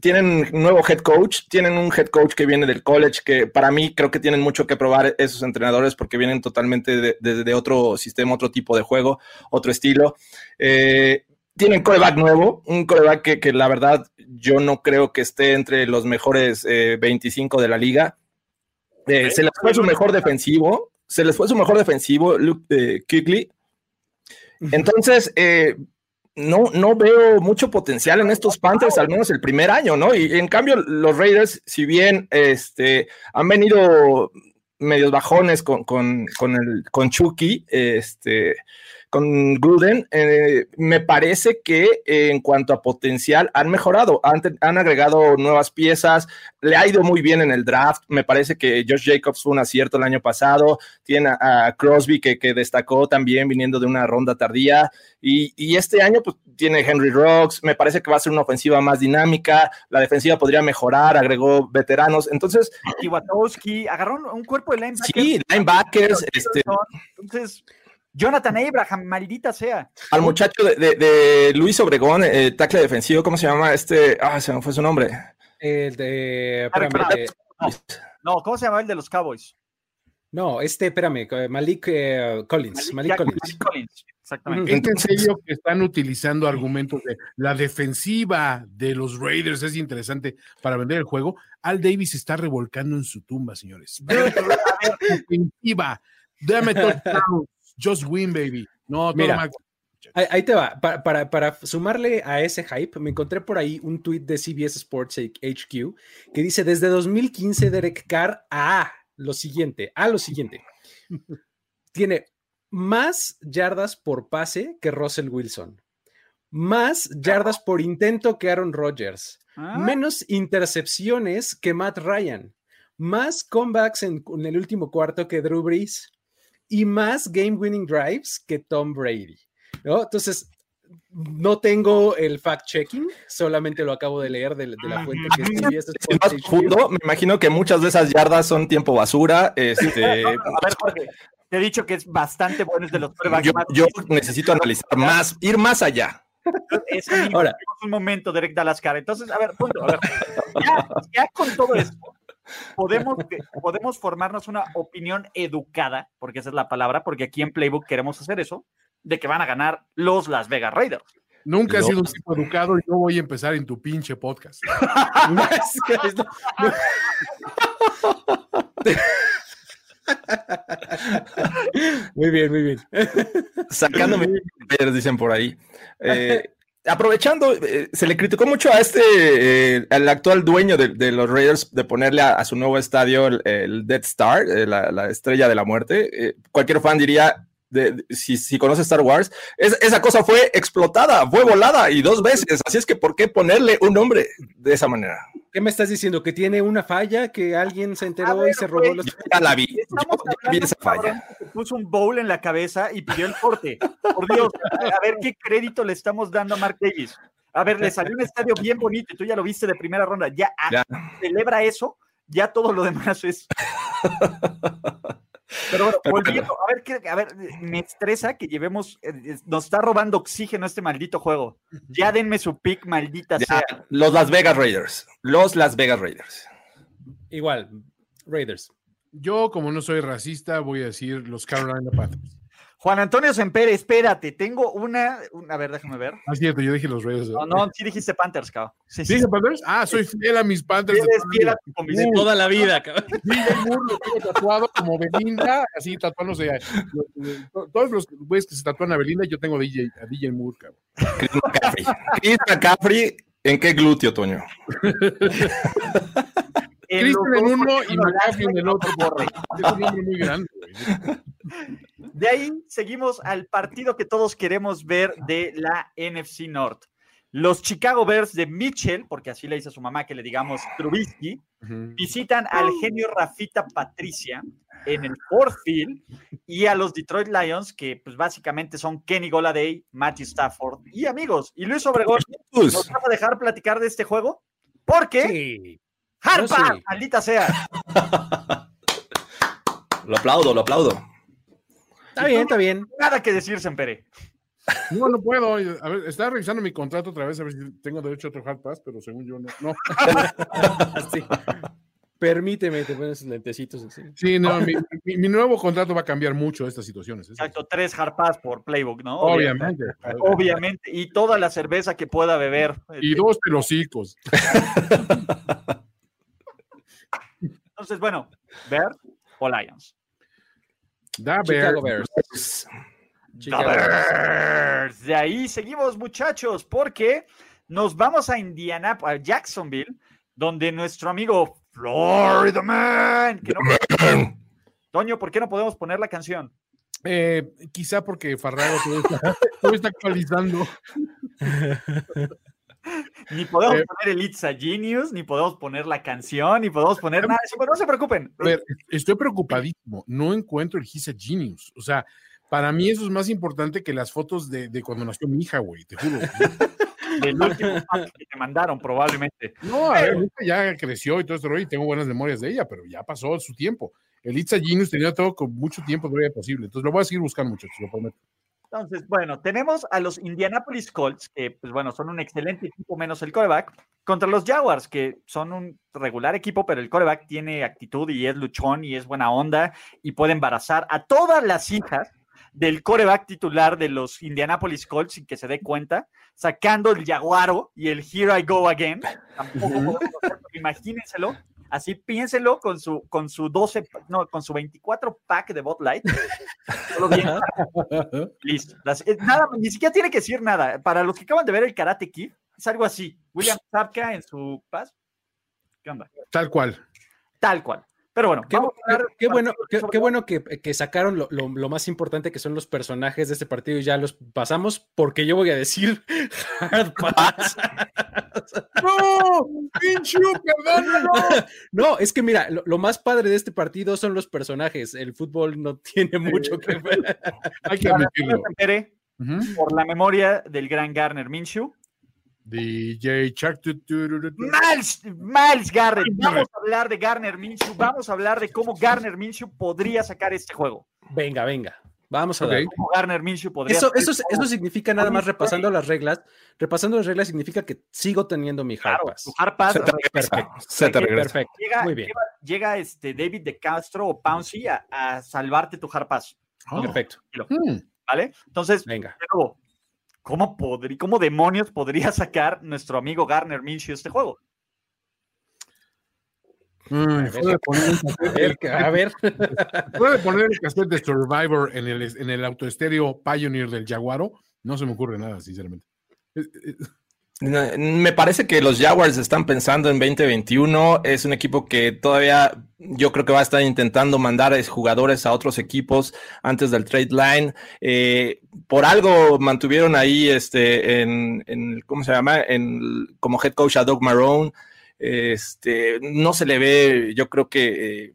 Tienen un nuevo head coach, tienen un head coach que viene del college, que para mí creo que tienen mucho que probar esos entrenadores porque vienen totalmente de, otro sistema, otro tipo de juego, otro estilo. Tienen coreback nuevo, un coreback que, la verdad yo no creo que esté entre los mejores 25 de la liga. se les fue su mejor defensivo, se les fue su mejor defensivo, Luke eh, Entonces, eh, no, no veo mucho potencial en estos Panthers, al menos el primer año, ¿no? Y en cambio, los Raiders, si bien este, han venido medios bajones con, con, con, el, con Chucky, este, con Gruden, eh, me parece que eh, en cuanto a potencial han mejorado, han, agregado nuevas piezas, le ha ido muy bien en el draft, me parece que Josh Jacobs fue un acierto el año pasado, tiene a, Crosby que, destacó también viniendo de una ronda tardía y, este año pues tiene Henry Rocks, me parece que va a ser una ofensiva más dinámica, la defensiva podría mejorar, agregó veteranos, entonces... Iwatowski, agarró un cuerpo de linebackers. Sí, linebackers, este... Entonces Jonathan Abraham, maldita sea. Al muchacho de, Luis Obregón, el eh, tackle defensivo, ¿cómo se llama? Este, ah, se me fue su nombre. El de. no, ¿cómo se llama el de los Cowboys? No, este, espérame, Malik eh, Collins. Malik, Collins. Exactamente. ¿Es en serio que están utilizando argumentos de la defensiva de los Raiders? Es interesante para vender el juego. Al Davis se está revolcando en su tumba, señores. [LAUGHS] defensiva. Dame [LAUGHS] touchdown. Just win, baby. No, todo Mira, Ahí, te va. Para, sumarle a ese hype, me encontré por ahí un tweet de CBS Sports HQ que dice: Desde 2015, Derek Carr a lo siguiente, a lo siguiente. Tiene más yardas por pase que Russell Wilson, más yardas por intento que Aaron Rodgers, ah. menos intercepciones que Matt Ryan, más comebacks en, en el último cuarto que Drew Brees y más game winning drives que Tom Brady. ¿no? Entonces, no tengo el fact checking, solamente lo acabo de leer de, la fuente que escribí. Este me imagino que muchas de esas yardas son tiempo basura. Este... [LAUGHS] a ver, Jorge, te he dicho que es bastante bueno de los yo, yo necesito analizar más, ir más allá. Es Ahora, un momento, Derek Dalascar. Entonces, a ver, punto, a ver. Ya, ya con todo esto, podemos, podemos formarnos una opinión educada, porque esa es la palabra, porque aquí en Playbook queremos hacer eso, de que van a ganar los Las Vegas Raiders. Nunca he sido un tipo educado y no voy a empezar en tu pinche podcast. [LAUGHS] muy bien, muy bien. Sacándome, dicen por ahí. Eh, aprovechando, eh, se le criticó mucho a este, eh, al actual dueño de, los Raiders, de ponerle a, su nuevo estadio el, Dead Star, eh, la, estrella de la muerte. cualquier fan diría, si, si conoce Star Wars, esa cosa fue explotada, fue volada y dos veces. Así es que, ¿por qué ponerle un nombre de esa manera? ¿Qué me estás diciendo? ¿Que tiene una falla? ¿Que alguien se enteró y se robó los... ya la vi. vi esa falla. puso un bowl en la cabeza y pidió el corte. Por Dios, a ver qué crédito le estamos dando a Mark Davis. A ver, le salió un estadio bien bonito y tú ya lo viste de primera ronda. Ya, ah, ya. celebra eso, ya todo lo demás es. [LAUGHS] Pero bueno, volviendo, a ver, a ver, me estresa que llevemos, eh, nos está robando oxígeno este maldito juego. Ya denme su pick, maldita sea. Los Las Vegas Raiders, los Las Vegas Raiders. Igual, Raiders. Yo, como no soy racista, voy a decir los Carolina Panthers. Juan Antonio Semper, espérate, tengo una, a ver, déjame ver. Ah, cierto, yo dije los Raiders. No, no, sí dijiste Panthers, cabrón. Sí, ¿Dije Panthers? Ah, soy fiel a mis Panthers. Eres fiel a tu toda la vida, cabrón. DJ Moore lo tengo tatuado como Belinda, así tatuándose. Todos los güeyes que se tatúan a Belinda, yo tengo a DJ, a DJ Moore, cabrón. Chris McCaffrey. Chris McCaffrey, ¿en qué glúteo, Toño? [LAUGHS] Cristian en uno y McCaffrey en el otro. Es un nombre muy grande, güey. De ahí seguimos al partido que todos queremos ver de la NFC North. Los Chicago Bears de Mitchell, porque así le dice a su mamá que le digamos Trubisky, visitan al genio Rafita Patricia en el Ford Field y a los Detroit Lions, que pues básicamente son Kenny Goladay, Matthew Stafford y amigos. Y Luis Obregón, ¿nos va a dejar platicar de este juego? Porque Harpa, maldita sea. [LAUGHS] lo aplaudo, lo aplaudo. Está bien, está bien. Nada que decir, Sempere. No, no puedo. A ver, estaba revisando mi contrato otra vez a ver si tengo derecho a otro hard pass, pero según yo no. no. [LAUGHS] Permíteme, te pones lentecitos así. Sí, no, mi, mi, nuevo contrato va a cambiar mucho estas situaciones. Exacto, tres hard pass por playbook, ¿no? Obviamente. Obviamente. Y toda la cerveza que pueda beber. Y este, dos pelocicos. [LAUGHS] Entonces, bueno, Bears o Lions. Da Chicago Bears. De ahí seguimos, muchachos, porque nos vamos a Indiana, a Jacksonville, donde nuestro amigo Florida Man. Que no... [CLEARS THROAT] Toño, ¿por qué no podemos poner la canción? Eh, quizá porque Farrago todo [LAUGHS] está, actualizando. [LAUGHS] ni podemos eh, poner el It's a Genius, ni podemos poner la canción, ni podemos poner nada. Pero no se preocupen. A ver, estoy preocupadísimo. No encuentro el It's a Genius. O sea, para mí eso es más importante que las fotos de, de cuando nació mi hija, güey, te juro. [LAUGHS] Del último que te mandaron, probablemente. No, a ver, ya creció y todo esto, y tengo buenas memorias de ella, pero ya pasó su tiempo. El Itza Genius tenía todo con mucho tiempo todavía posible. Entonces lo voy a seguir buscando, muchachos, lo prometo. Entonces, bueno, tenemos a los Indianapolis Colts, que, pues bueno, son un excelente equipo menos el coreback, contra los Jaguars, que son un regular equipo, pero el coreback tiene actitud y es luchón y es buena onda y puede embarazar a todas las hijas del coreback titular de los Indianapolis Colts sin que se dé cuenta, sacando el Jaguaro y el Here I Go Again. Tampoco imagínenselo. Así piénselo con su, con su 12, no, con su 24 pack de Bot Light. Listo. nada, ni siquiera tiene que decir nada. Para los que acaban de ver el Karate Kid, es algo así. William Zapka en su paz. ¿Qué onda? Tal cual. Tal cual. Pero bueno, qué, bueno, qué, bueno que, sacaron lo, más importante que son los personajes de este partido y ya los pasamos, porque yo voy a decir [LAUGHS] Hard Pass. [LAUGHS] ¡No! ¡Pinchu, [LAUGHS] No, es que mira, lo, más padre de este partido son los personajes. El fútbol no tiene mucho que ver. Hay que admitirlo. Por la memoria del gran Garner Minshew, DJ Chuck. Miles, Miles Garrett. Vamos a hablar de Garner Minshew. Vamos a hablar de cómo Garner Minshew podría sacar este juego. Venga, venga. Vamos a ver. Cómo Garner Minshew podría eso, eso, eso significa nada más repasando las reglas. Repasando las reglas significa que sigo teniendo mi hard Se te regresa. Perfecto. Llega, Muy bien. Llega, este David de Castro o Pouncy a, salvarte tu hard pass. Oh. Perfecto. Hmm. ¿Vale? Entonces, venga. ¿Cómo, podría, ¿cómo demonios podría sacar nuestro amigo Garner Minshew este juego? Mm, a ver, ¿Puede poner [LAUGHS] el cassette de Survivor en el, en el autoestéreo Pioneer del Jaguaro? No se me ocurre nada, sinceramente. Me parece que los Jaguars están pensando en 2021. Es un equipo que todavía yo creo que va a estar intentando mandar jugadores a otros equipos antes del trade line. Eh, por algo mantuvieron ahí este en, ¿cómo se llama? En, como head coach a Doug Marrone. Este, no se le ve, yo creo que eh,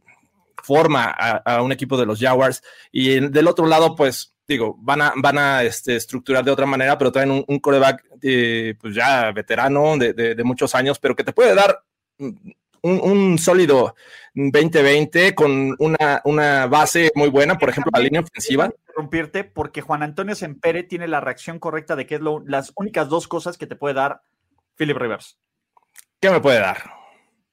forma a, un equipo de los Jaguars. Y del otro lado, pues digo, van a, van a este, estructurar de otra manera, pero traen un, un coreback eh, pues ya veterano de, muchos años, pero que te puede dar un, sólido 2020 con una, una, base muy buena, por ejemplo, la línea ofensiva. Interrumpirte porque Juan Antonio Sempere tiene la reacción correcta de que es lo, las únicas dos cosas que te puede dar Philip Rivers. ¿Qué me puede dar?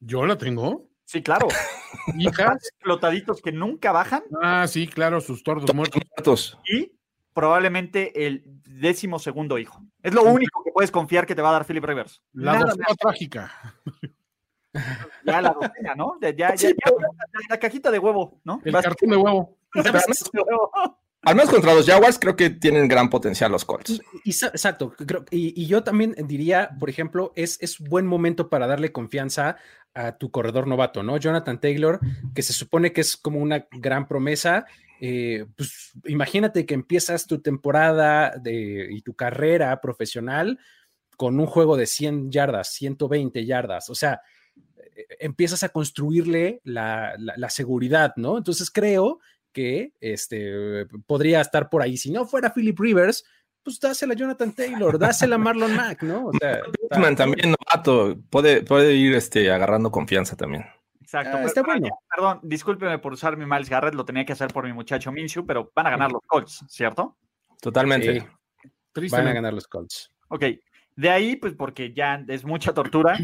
¿Yo la tengo? Sí, claro. [LAUGHS] Hijas explotaditos que nunca bajan. Ah, sí, claro, sus tordos muertos. Y probablemente el décimo segundo hijo. Es lo único que puedes confiar que te va a dar Philip Rivers. La docena trágica. Ya la docena, ¿no? Ya, ya, ya, la, cajita de huevo, ¿no? El cartón [LAUGHS] de huevo. Al menos contra los Jaguars creo que tienen gran potencial los Colts. exacto. y, yo también diría, por ejemplo, es, es buen momento para darle confianza a tu corredor novato, ¿no? Jonathan Taylor, que se supone que es como una gran promesa. Eh, pues imagínate que empiezas tu temporada y tu carrera profesional con un juego de 100 yardas, 120 yardas. O sea, eh, empiezas a construirle la, la seguridad, ¿no? Entonces creo que este, podría estar por ahí. Si no fuera Philip Rivers, pues dásela a Jonathan Taylor, dásela a Marlon Mack, ¿no? O sea, [LAUGHS] también novato, puede, puede ir este, agarrando confianza también. Exacto. Ah, está bueno. Perdón, discúlpeme por usar mi Miles Garrett, lo tenía que hacer por mi muchacho Minshew, pero van a ganar los Colts, ¿cierto? Totalmente. Van a ganar los Colts. Ok, de ahí, pues porque ya es mucha tortura,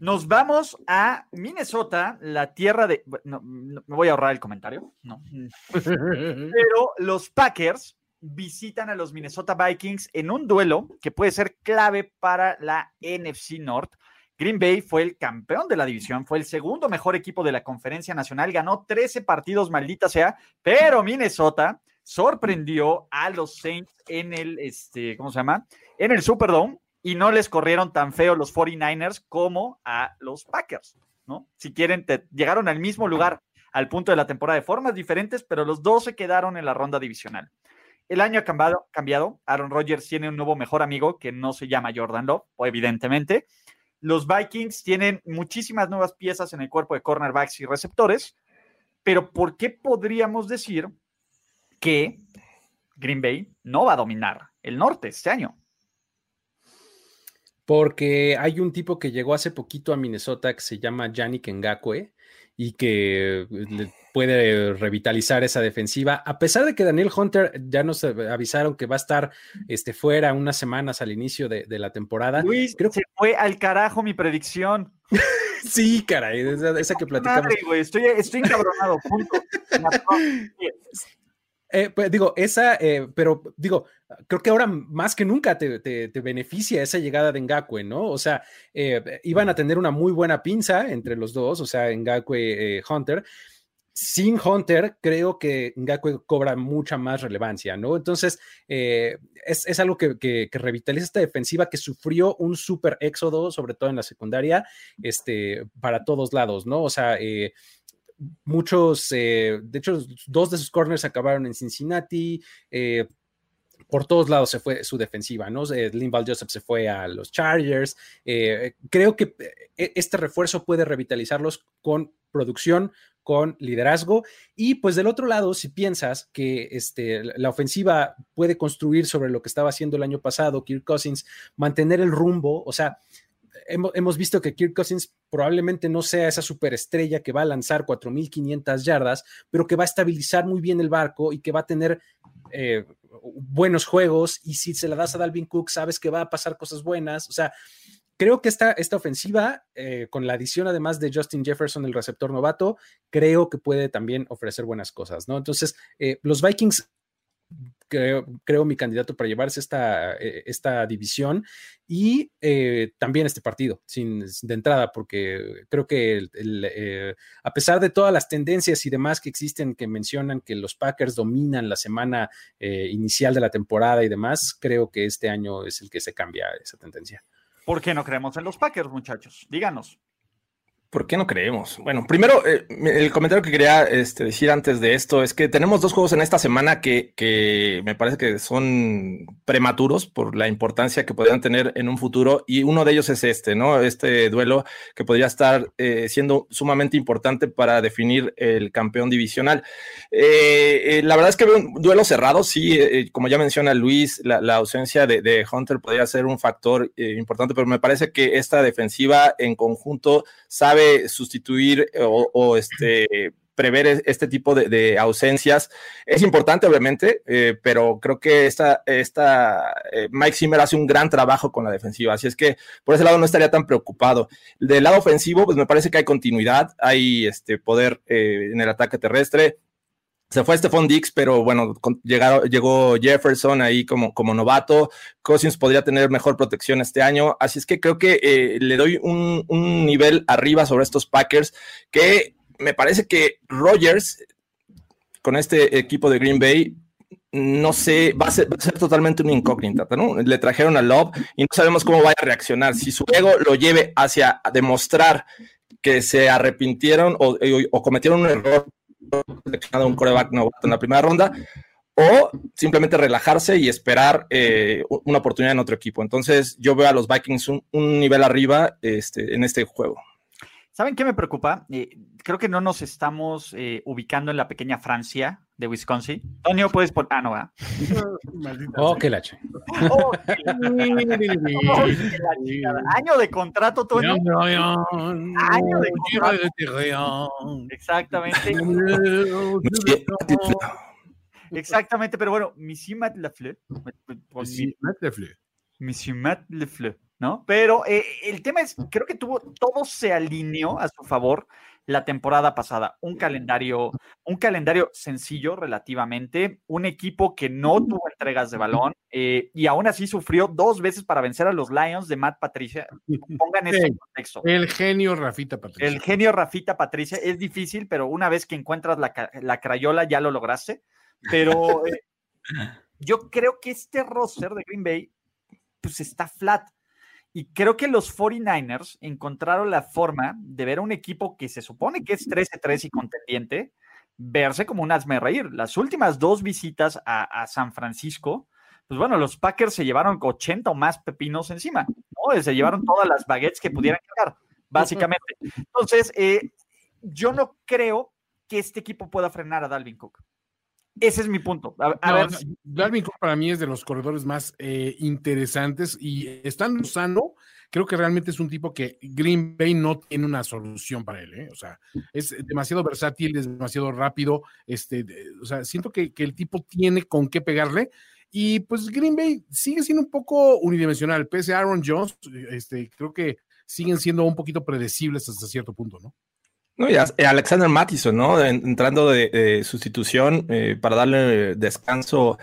nos vamos a Minnesota, la tierra de... No, me voy a ahorrar el comentario, no. [LAUGHS] Pero los Packers visitan a los Minnesota Vikings en un duelo que puede ser clave para la NFC North. Green Bay fue el campeón de la división, fue el segundo mejor equipo de la conferencia nacional, ganó 13 partidos, maldita sea, pero Minnesota sorprendió a los Saints en el, este, ¿cómo se llama? En el Superdome y no les corrieron tan feo los 49ers como a los Packers, ¿no? Si quieren, llegaron al mismo lugar al punto de la temporada de formas diferentes, pero los dos se quedaron en la ronda divisional. El año ha cambiado, cambiado. Aaron Rodgers tiene un nuevo mejor amigo que no se llama Jordan Love, evidentemente. Los Vikings tienen muchísimas nuevas piezas en el cuerpo de cornerbacks y receptores, pero ¿por qué podríamos decir que Green Bay no va a dominar el norte este año? Porque hay un tipo que llegó hace poquito a Minnesota que se llama Yannick Ngakwe y que puede revitalizar esa defensiva. A pesar de que Daniel Hunter ya nos avisaron que va a estar este, fuera unas semanas al inicio de, la temporada. Luis, creo que fue al carajo mi predicción. [LAUGHS] sí, caray, esa, que platicamos. estoy, estoy encabronado, punto. [LAUGHS] Eh, pues digo, esa, eh, pero digo, creo que ahora más que nunca te, beneficia esa llegada de Ngakwe, ¿no? O sea, eh, iban a tener una muy buena pinza entre los dos, o sea, Ngakwe Hunter. Sin Hunter, creo que Ngakwe cobra mucha más relevancia, ¿no? Entonces, es, algo que, revitaliza esta defensiva que sufrió un súper éxodo, sobre todo en la secundaria, este, para todos lados, ¿no? O sea, muchos, eh, de hecho, dos de sus corners acabaron en Cincinnati. Eh, por todos lados se fue su defensiva, ¿no? Eh, Joseph se fue a los Chargers. creo que este refuerzo puede revitalizarlos con producción, con liderazgo. Y pues del otro lado, si piensas que este, la ofensiva puede construir sobre lo que estaba haciendo el año pasado, Kirk Cousins, mantener el rumbo, o sea, hemos, visto que Kirk Cousins probablemente no sea esa superestrella que va a lanzar 4.500 yardas, pero que va a estabilizar muy bien el barco y que va a tener eh, buenos juegos. Y si se la das a Dalvin Cook, sabes que va a pasar cosas buenas. O sea, creo que esta, esta ofensiva, eh, con la adición además de Justin Jefferson, el receptor novato, creo que puede también ofrecer buenas cosas, ¿no? Entonces, eh, los Vikings creo, mi candidato para llevarse esta, eh, esta división y eh, también este partido, sin, de entrada, porque creo que eh, a pesar de todas las tendencias y demás que existen que mencionan que los Packers dominan la semana inicial de la temporada y demás, creo que este año es el que se cambia esa tendencia. ¿Por qué no creemos en los Packers, muchachos? Díganos. ¿Por qué no creemos? Bueno, primero, eh, el comentario que quería este, decir antes de esto es que tenemos dos juegos en esta semana que, me parece que son prematuros por la importancia que podrían tener en un futuro y uno de ellos es este, ¿no? Este duelo que podría estar eh, siendo sumamente importante para definir el campeón divisional. Eh, la verdad es que veo un duelo cerrado, sí, como ya menciona Luis, la, ausencia de, Hunter podría ser un factor importante, pero me parece que esta defensiva en conjunto sabe sustituir eh, o, este, prever e-, este tipo de, ausencias. Es importante, obviamente, eh, pero creo que esta, eh, Mike Zimmer hace un gran trabajo con la defensiva, así es que por ese lado no estaría tan preocupado. Del lado ofensivo, pues me parece que hay continuidad, hay este poder en el ataque terrestre. Se fue Stephon Dix, pero bueno, llegó Jefferson ahí como, como novato. Cousins podría tener mejor protección este año. Así es que creo que eh, le doy un, nivel arriba sobre estos Packers que me parece que Rogers con este equipo de Green Bay no sé, va a ser, totalmente una incógnita, ¿no? Le trajeron a Love y no sabemos cómo vaya a reaccionar. Si su ego lo lleve hacia demostrar que se arrepintieron o cometieron un error seleccionado un coreback en la primera ronda, o simplemente relajarse y esperar eh, una oportunidad en otro equipo. Entonces, yo veo a los Vikings un, nivel arriba este, en este juego. ¿Saben qué me preocupa? Eh, creo que no nos estamos eh, ubicando en la pequeña Francia de Wisconsin. Antonio, puedes poner. Ah, no, va. [LAUGHS] [LAUGHS] [LAUGHS] oh, qué lache. Oh, Año de contrato, Toño. Año de contrato. Exactamente. Exactamente, pero bueno, Monsieur Matt Lafleur. Monsieur Matt Lafleur. ¿no? Pero eh, el tema es, creo que tuvo, todo se alineó a su favor la temporada pasada. Un calendario, un calendario sencillo relativamente, un equipo que no tuvo entregas de balón eh, y aún así sufrió dos veces para vencer a los Lions de Matt Patricia. [LAUGHS] Pongan eso en contexto. El genio Rafita Patricia. El genio Rafita Patricia es difícil, pero una vez que encuentras la, la crayola ya lo lograste. Pero eh, [LAUGHS] yo creo que este roster de Green Bay pues está flat. Y creo que los 49ers encontraron la forma de ver a un equipo que se supone que es 13-3 y contendiente, verse como un asme reír. Las últimas dos visitas a, San Francisco, pues bueno, los Packers se llevaron 80 o más pepinos encima, ¿no? Se llevaron todas las baguettes que pudieran quedar, básicamente. Entonces, eh, yo no creo que este equipo pueda frenar a Dalvin Cook. Ese es mi punto. A, ver. Dalvin Cook para mí es de los corredores más eh, interesantes y estando sano, creo que realmente es un tipo que Green Bay no tiene una solución para él. ¿eh? O sea, es demasiado versátil, es demasiado rápido. Este, o sea, siento que, el tipo tiene con qué pegarle. Y pues Green Bay sigue siendo un poco unidimensional. Pese a Aaron Jones, este, creo que siguen siendo un poquito predecibles hasta cierto punto, ¿no? No, ya eh, Alexander Mattison, ¿no? Entrando de, sustitución eh, para darle descanso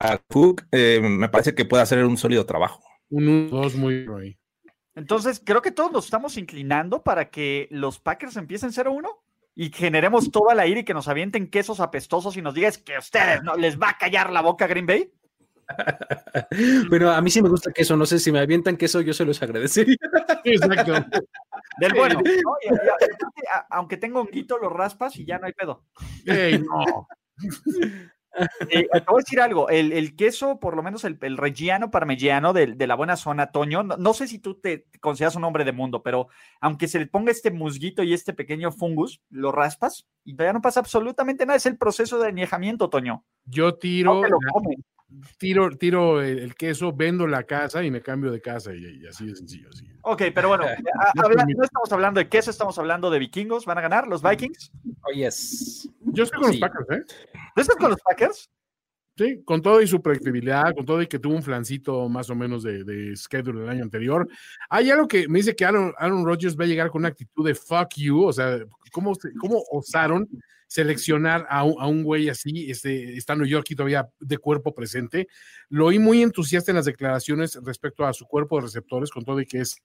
a Cook, eh, me parece que puede hacer un sólido trabajo. Un dos muy Entonces, creo que todos nos estamos inclinando para que los Packers empiecen 0-1 y generemos toda la ira y que nos avienten quesos apestosos y nos digas que a ustedes no les va a callar la boca Green Bay. [LAUGHS] Pero a mí sí me gusta queso, no sé si me avientan queso, yo se los agradecería. Exacto. Del bueno, [LAUGHS] aunque tengo honguito, lo raspas y ya no hay pedo. no. [LAUGHS] Eh, te voy a decir algo, el, queso, por lo menos el, el reggiano parmigiano de, de, la buena zona, Toño, no, sé si tú te consideras un hombre de mundo, pero aunque se le ponga este musguito y este pequeño fungus, lo raspas y ya no pasa absolutamente nada, es el proceso de añejamiento, Toño. Yo tiro, tiro, tiro el, queso, vendo la casa y me cambio de casa y, así de sencillo. Ok, pero bueno, [LAUGHS] no estamos hablando de queso, estamos hablando de vikingos. ¿Van a ganar los Vikings? Oh, yes. Yo estoy con los Packers, ¿eh? ¿Tú estás con los Packers? Sí, con todo y su predictibilidad, con todo y que tuvo un flancito más o menos de, de schedule el año anterior. Hay algo que me dice que Aaron, Aaron Rodgers va a llegar con una actitud de fuck you, o sea, ¿cómo, cómo osaron seleccionar a un, a un güey así, este, estando yo aquí todavía de cuerpo presente? Lo oí muy entusiasta en las declaraciones respecto a su cuerpo de receptores, con todo y que es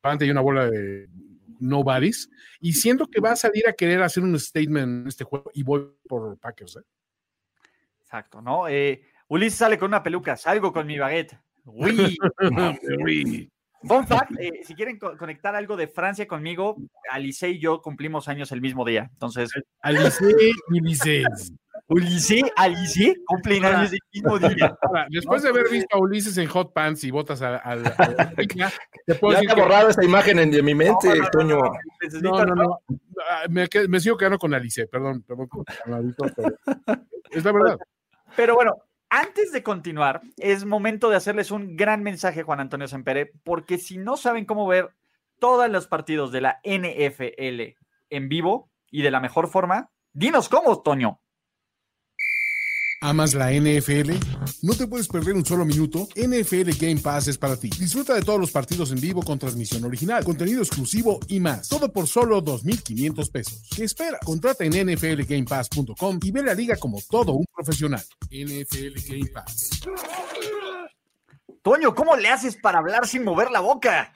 pante y una bola de nobodies, y siento que va a salir a querer hacer un statement en este juego y voy por Packers. ¿eh? Exacto, ¿no? Eh, Ulises sale con una peluca, salgo con mi baguette. [LAUGHS] Uy. Fun fact, eh, si quieren conectar algo de Francia conmigo, Alice y yo cumplimos años el mismo día. Entonces. Alice y Ulises. Ulises, Alice cumplen años el mismo día. después de haber visto a Ulises en hot pants y botas al. Al te puedo ya decir que... borrado esa imagen en, de mi mente, no, Toño. No, no, no. Ah, me, me, sigo quedando con Alice, perdón, perdón. Es la verdad. Pero bueno, antes de continuar, es momento de hacerles un gran mensaje, Juan Antonio Sempere, porque si no saben cómo ver todos los partidos de la NFL en vivo y de la mejor forma, dinos cómo, Toño. ¿Amas la NFL? No te puedes perder un solo minuto. NFL Game Pass es para ti. Disfruta de todos los partidos en vivo con transmisión original, contenido exclusivo y más. Todo por solo 2.500 pesos. ¿Qué espera? Contrata en nflgamepass.com y ve la liga como todo un profesional. NFL Game Pass. Toño, ¿cómo le haces para hablar sin mover la boca?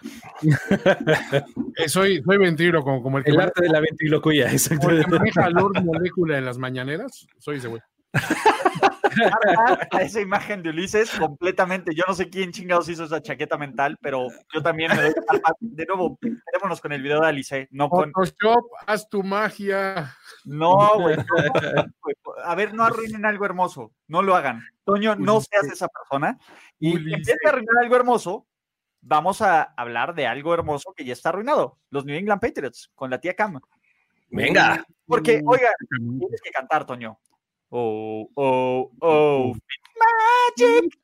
Eh, soy, soy ventrilo, como, el que El arte de la ventriloquía, exacto. Como el que maneja Lord Molecula en las mañaneras. Soy ese güey a esa imagen de Ulises completamente. Yo no sé quién chingados hizo esa chaqueta mental, pero yo también me doy. De nuevo, quedémonos con el video de Alice. No con... Photoshop, haz tu magia. No, güey. a ver, no arruinen algo hermoso. No lo hagan. Toño, no seas esa persona. Y empieza a arruinar algo hermoso, vamos a hablar de algo hermoso que ya está arruinado, los New England Patriots, con la tía Cam. Venga. Porque, oiga, tienes que cantar, Toño. Oh, oh, oh, magic.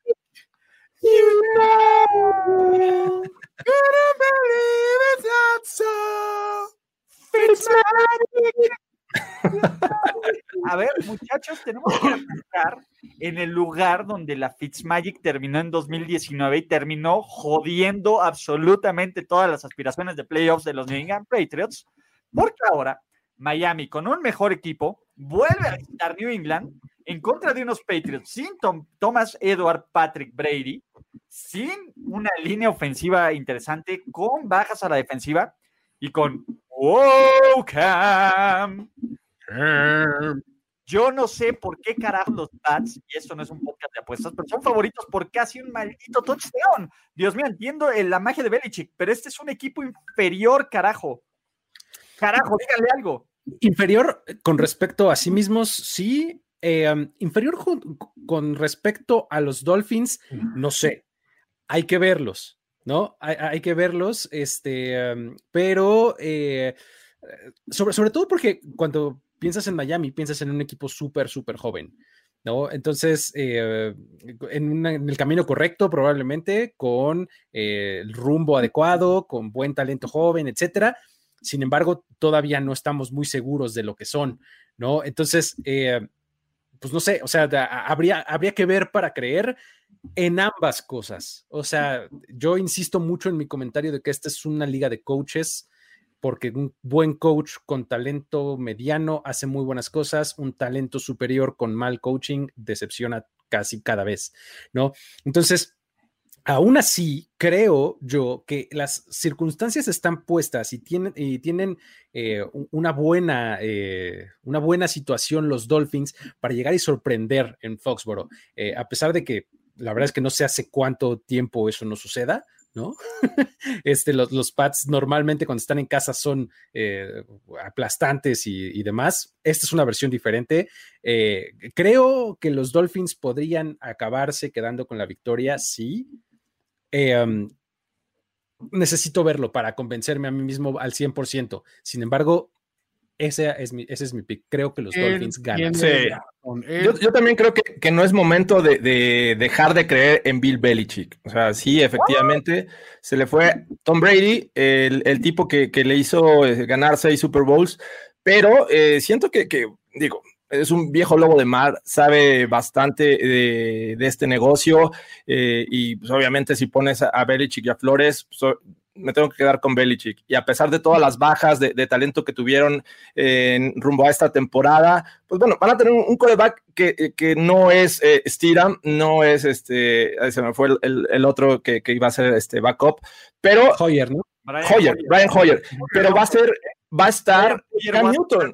You know, [LAUGHS] couldn't believe it's not so. Fitzmagic. [LAUGHS] A ver, muchachos, tenemos que empezar en el lugar donde la Fitzmagic terminó en 2019 y terminó jodiendo absolutamente todas las aspiraciones de playoffs de los New England Patriots, porque ahora Miami, con un mejor equipo, vuelve a visitar New England en contra de unos Patriots sin Thomas Edward Patrick Brady, sin una línea ofensiva interesante, con bajas a la defensiva y con Wow. Yo no sé por qué carajo los Pats, y esto no es un podcast de apuestas, pero son favoritos por casi un maldito touchdown. Dios mío, entiendo la magia de Belichick, pero este es un equipo inferior, carajo. Carajo, díganle algo. Inferior con respecto a sí mismos, sí. Eh, um, inferior con respecto a los Dolphins, no sé. Hay que verlos. ¿no? Hay, que verlos, este, em, pero eh, sobre, sobre todo porque cuando piensas en Miami, piensas en un equipo súper, súper joven. ¿No? Entonces, eh, en, el camino correcto, probablemente, con eh, el rumbo adecuado, con buen talento joven, etcétera. Sin embargo, todavía no estamos muy seguros de lo que son, ¿no? Entonces, pues no sé, o sea, habría, habría que ver para creer en ambas cosas. O sea, yo insisto mucho en mi comentario de que esta es una liga de coaches, porque un buen coach con talento mediano hace muy buenas cosas, un talento superior con mal coaching decepciona casi cada vez, ¿no? Entonces, aún así, creo yo que las circunstancias están puestas y tienen, eh, una, buena, eh, una buena situación los Dolphins para llegar y sorprender en Foxboro, eh, a pesar de que la verdad es que no sé hace cuánto tiempo eso no suceda, ¿no? [LAUGHS] este, los, los Pats normalmente cuando están en casa son aplastantes y, demás. Esta es una versión diferente. Creo que los Dolphins podrían acabarse quedando con la victoria, sí. Eh, um, necesito verlo para convencerme a mí mismo al 100%. Sin embargo, ese es mi, ese es mi pick. Creo que los Dolphins ganan. Yo, también creo que, no es momento de, dejar de creer en Bill Belichick. O sea, sí, efectivamente, se le fue Tom Brady, el, tipo que, le hizo eh, ganar seis Super Bowls, pero eh, siento que, digo, es un viejo lobo de mar, sabe bastante de, este negocio eh, y pues, obviamente si pones a, Belichick y a Flores, pues, me tengo que quedar con Belichick. Y a pesar de todas las bajas de, talento que tuvieron en rumbo a esta temporada, pues bueno, van a tener un, coreback que, que, no es eh, no es este, se me fue el, otro que, iba a ser este backup, pero Hoyer, ¿no? Hoyer, Brian Hoyer, pero va a ser, va a estar Cam Newton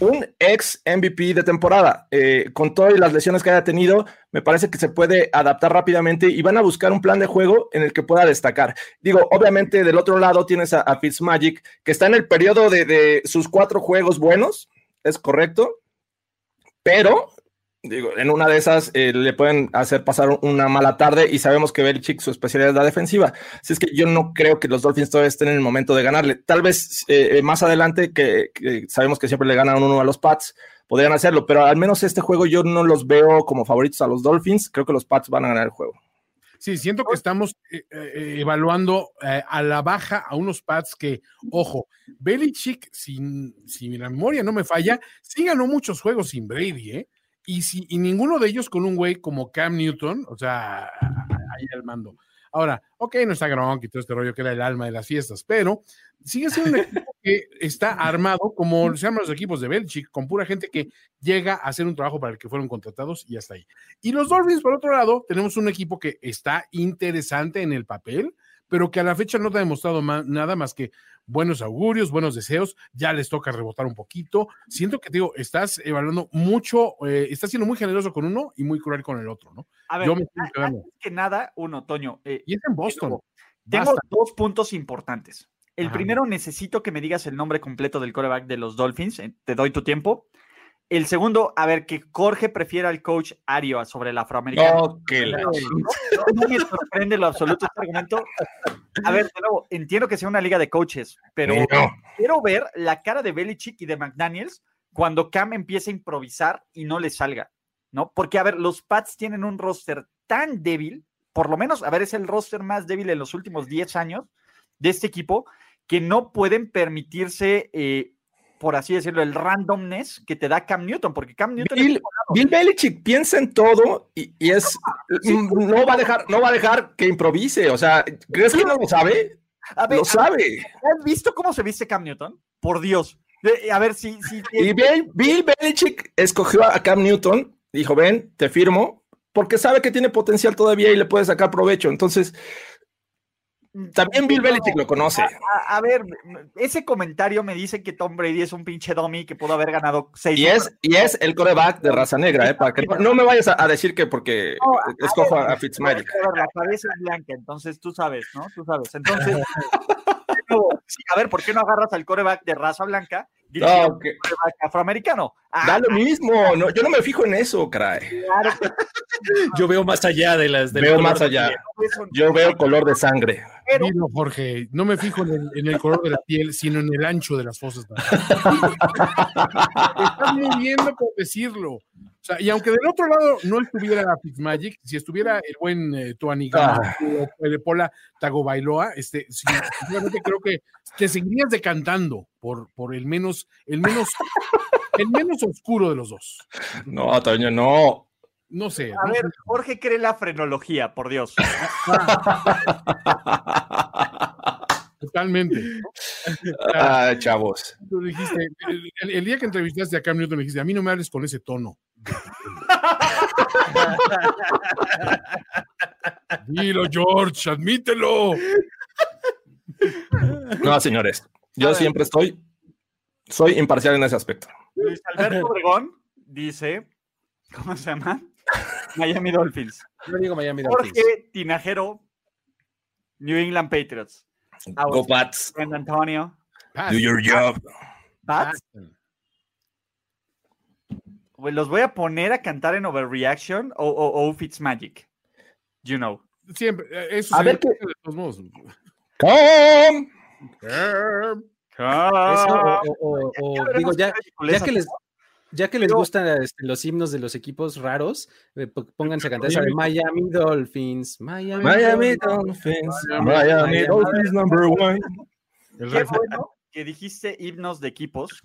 un ex MVP de temporada. Eh, con todas las lesiones que haya tenido, me parece que se puede adaptar rápidamente y van a buscar un plan de juego en el que pueda destacar. Digo, obviamente del otro lado tienes a, a Fitzmagic, que está en el periodo de, de sus cuatro juegos buenos, es correcto, pero digo, en una de esas eh, le pueden hacer pasar una mala tarde y sabemos que Belichick su especialidad es la defensiva. Así es que yo no creo que los Dolphins todavía estén en el momento de ganarle. Tal vez eh, más adelante, que, sabemos que siempre le ganan uno a los Pats, podrían hacerlo, pero al menos este juego yo no los veo como favoritos a los Dolphins. Creo que los Pats van a ganar el juego. Sí, siento que estamos eh, evaluando a la baja a unos Pats que, ojo, Belichick, sin, si mi memoria no me falla, sí ganó muchos juegos sin Brady, ¿eh? Y, si, y ninguno de ellos con un güey como Cam Newton, o sea, ahí al mando. Ahora, ok, no está Gronk y todo este rollo que era el alma de las fiestas, pero sigue siendo un equipo [LAUGHS] que está armado como se llaman los equipos de Belichick, con pura gente que llega a hacer un trabajo para el que fueron contratados y hasta ahí. Y los Dolphins, por otro lado, tenemos un equipo que está interesante en el papel, pero que a la fecha no te ha demostrado nada más que buenos augurios, buenos deseos, ya les toca rebotar un poquito. Siento que, digo, estás evaluando mucho, eh, estás siendo muy generoso con uno y muy cruel con el otro, ¿no? A ver, antes que nada, uno, Toño. Eh, y es en Boston. Tengo, dos puntos importantes. El primero, necesito que me digas el nombre completo del coreback de los Dolphins. Eh, te doy tu tiempo. El segundo, a ver, que Jorge prefiera al coach Ario sobre el afroamericano. no, no, me sorprende lo absoluto este argumento. a ver, de nuevo, entiendo que sea una liga de coaches, pero quiero ver la cara de Belichick y de McDaniels cuando Cam empiece a improvisar y no le salga, ¿no? Porque, a ver, los Pats tienen un roster tan débil, por lo menos, a ver, es el roster más débil en los últimos 10 años de este equipo, que no pueden permitirse eh, por así decirlo, el randomness que te da Cam Newton, porque Cam Newton Bill, Bill Belichick piensa en todo y, es mm, no va a dejar, no va a dejar que improvise. O sea, ¿crees que no lo sabe? lo sabe. ¿Has visto cómo se viste Cam Newton? Por Dios. A ver si. si y Bill, Bill Belichick escogió a Cam Newton, dijo: Ven, te firmo, porque sabe que tiene potencial todavía y le puede sacar provecho. Entonces, también Bill Belichick lo conoce. A, ver, ese comentario me dice que Tom Brady es un pinche dummy que pudo haber ganado seis. Y es, y es el coreback de raza negra, ¿eh? Para que no, me vayas a, decir que porque escojo a, Fitzmagic. la cabeza es blanca, entonces tú sabes, ¿no? Tú sabes. Entonces, a ver, ¿por qué no agarras al coreback de raza blanca no, que... afroamericano. Ah, da lo mismo, no, yo no me fijo en eso, caray. yo veo más allá de las. Veo más allá. Yo veo color de sangre. Pero... Jorge, no me fijo en el, color de la piel, sino en el ancho de las fosas. Estás muy bien por decirlo. O sea, y aunque del otro lado no estuviera Fitzmagic, si estuviera el buen eh, ah. o el Pola Tagovailoa, este, sinceramente creo que te seguirías decantando por, por el menos, el menos, el menos oscuro de los dos. No, Toño, no. No sé. A ver, Jorge cree la frenología, por Dios. [LAUGHS] Totalmente. Ah, chavos. Tú dijiste, el, día que entrevistaste a Cam Newton, dijiste, a mí no me hables con ese tono. [LAUGHS] Dilo, George, admítelo. No, señores, yo siempre estoy, soy imparcial en ese aspecto. Luis Alberto Obregón dice, ¿cómo se llama? Miami Dolphins. Yo digo Miami Dolphins. Jorge Tinajero, New England Patriots. Go Pats. Antonio. Do your job. Pats. Los voy a poner a cantar en Overreaction o, o, o Fitzmagic. You know. Siempre. Eh, eso a ver qué. Come. o, digo, ya, ya que les, ya que les gustan este, los himnos de los equipos raros, eh, pónganse a cantar esa de Miami Dolphins. Miami, Dolphins. Miami Dolphins number one. [LAUGHS] Qué bueno que dijiste himnos de equipos,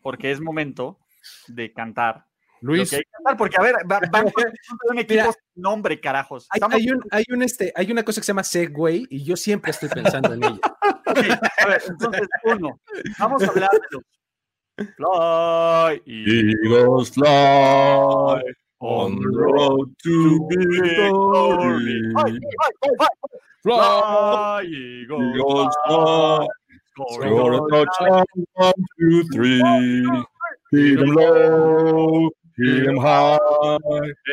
porque es momento de cantar. Luis. Hay que cantar porque, a ver, van [LAUGHS] con un equipo nombre, carajos. Hay, un, hay, un, este, hay una cosa que se llama Segway y yo siempre estoy pensando en ella. [LAUGHS] a ver, entonces, uno, vamos a hablar de los Fly, Eagles fly on the road to victory. Fly, Eagles fly. Score a touchdown, one, two, three. Hit them low, hit them high,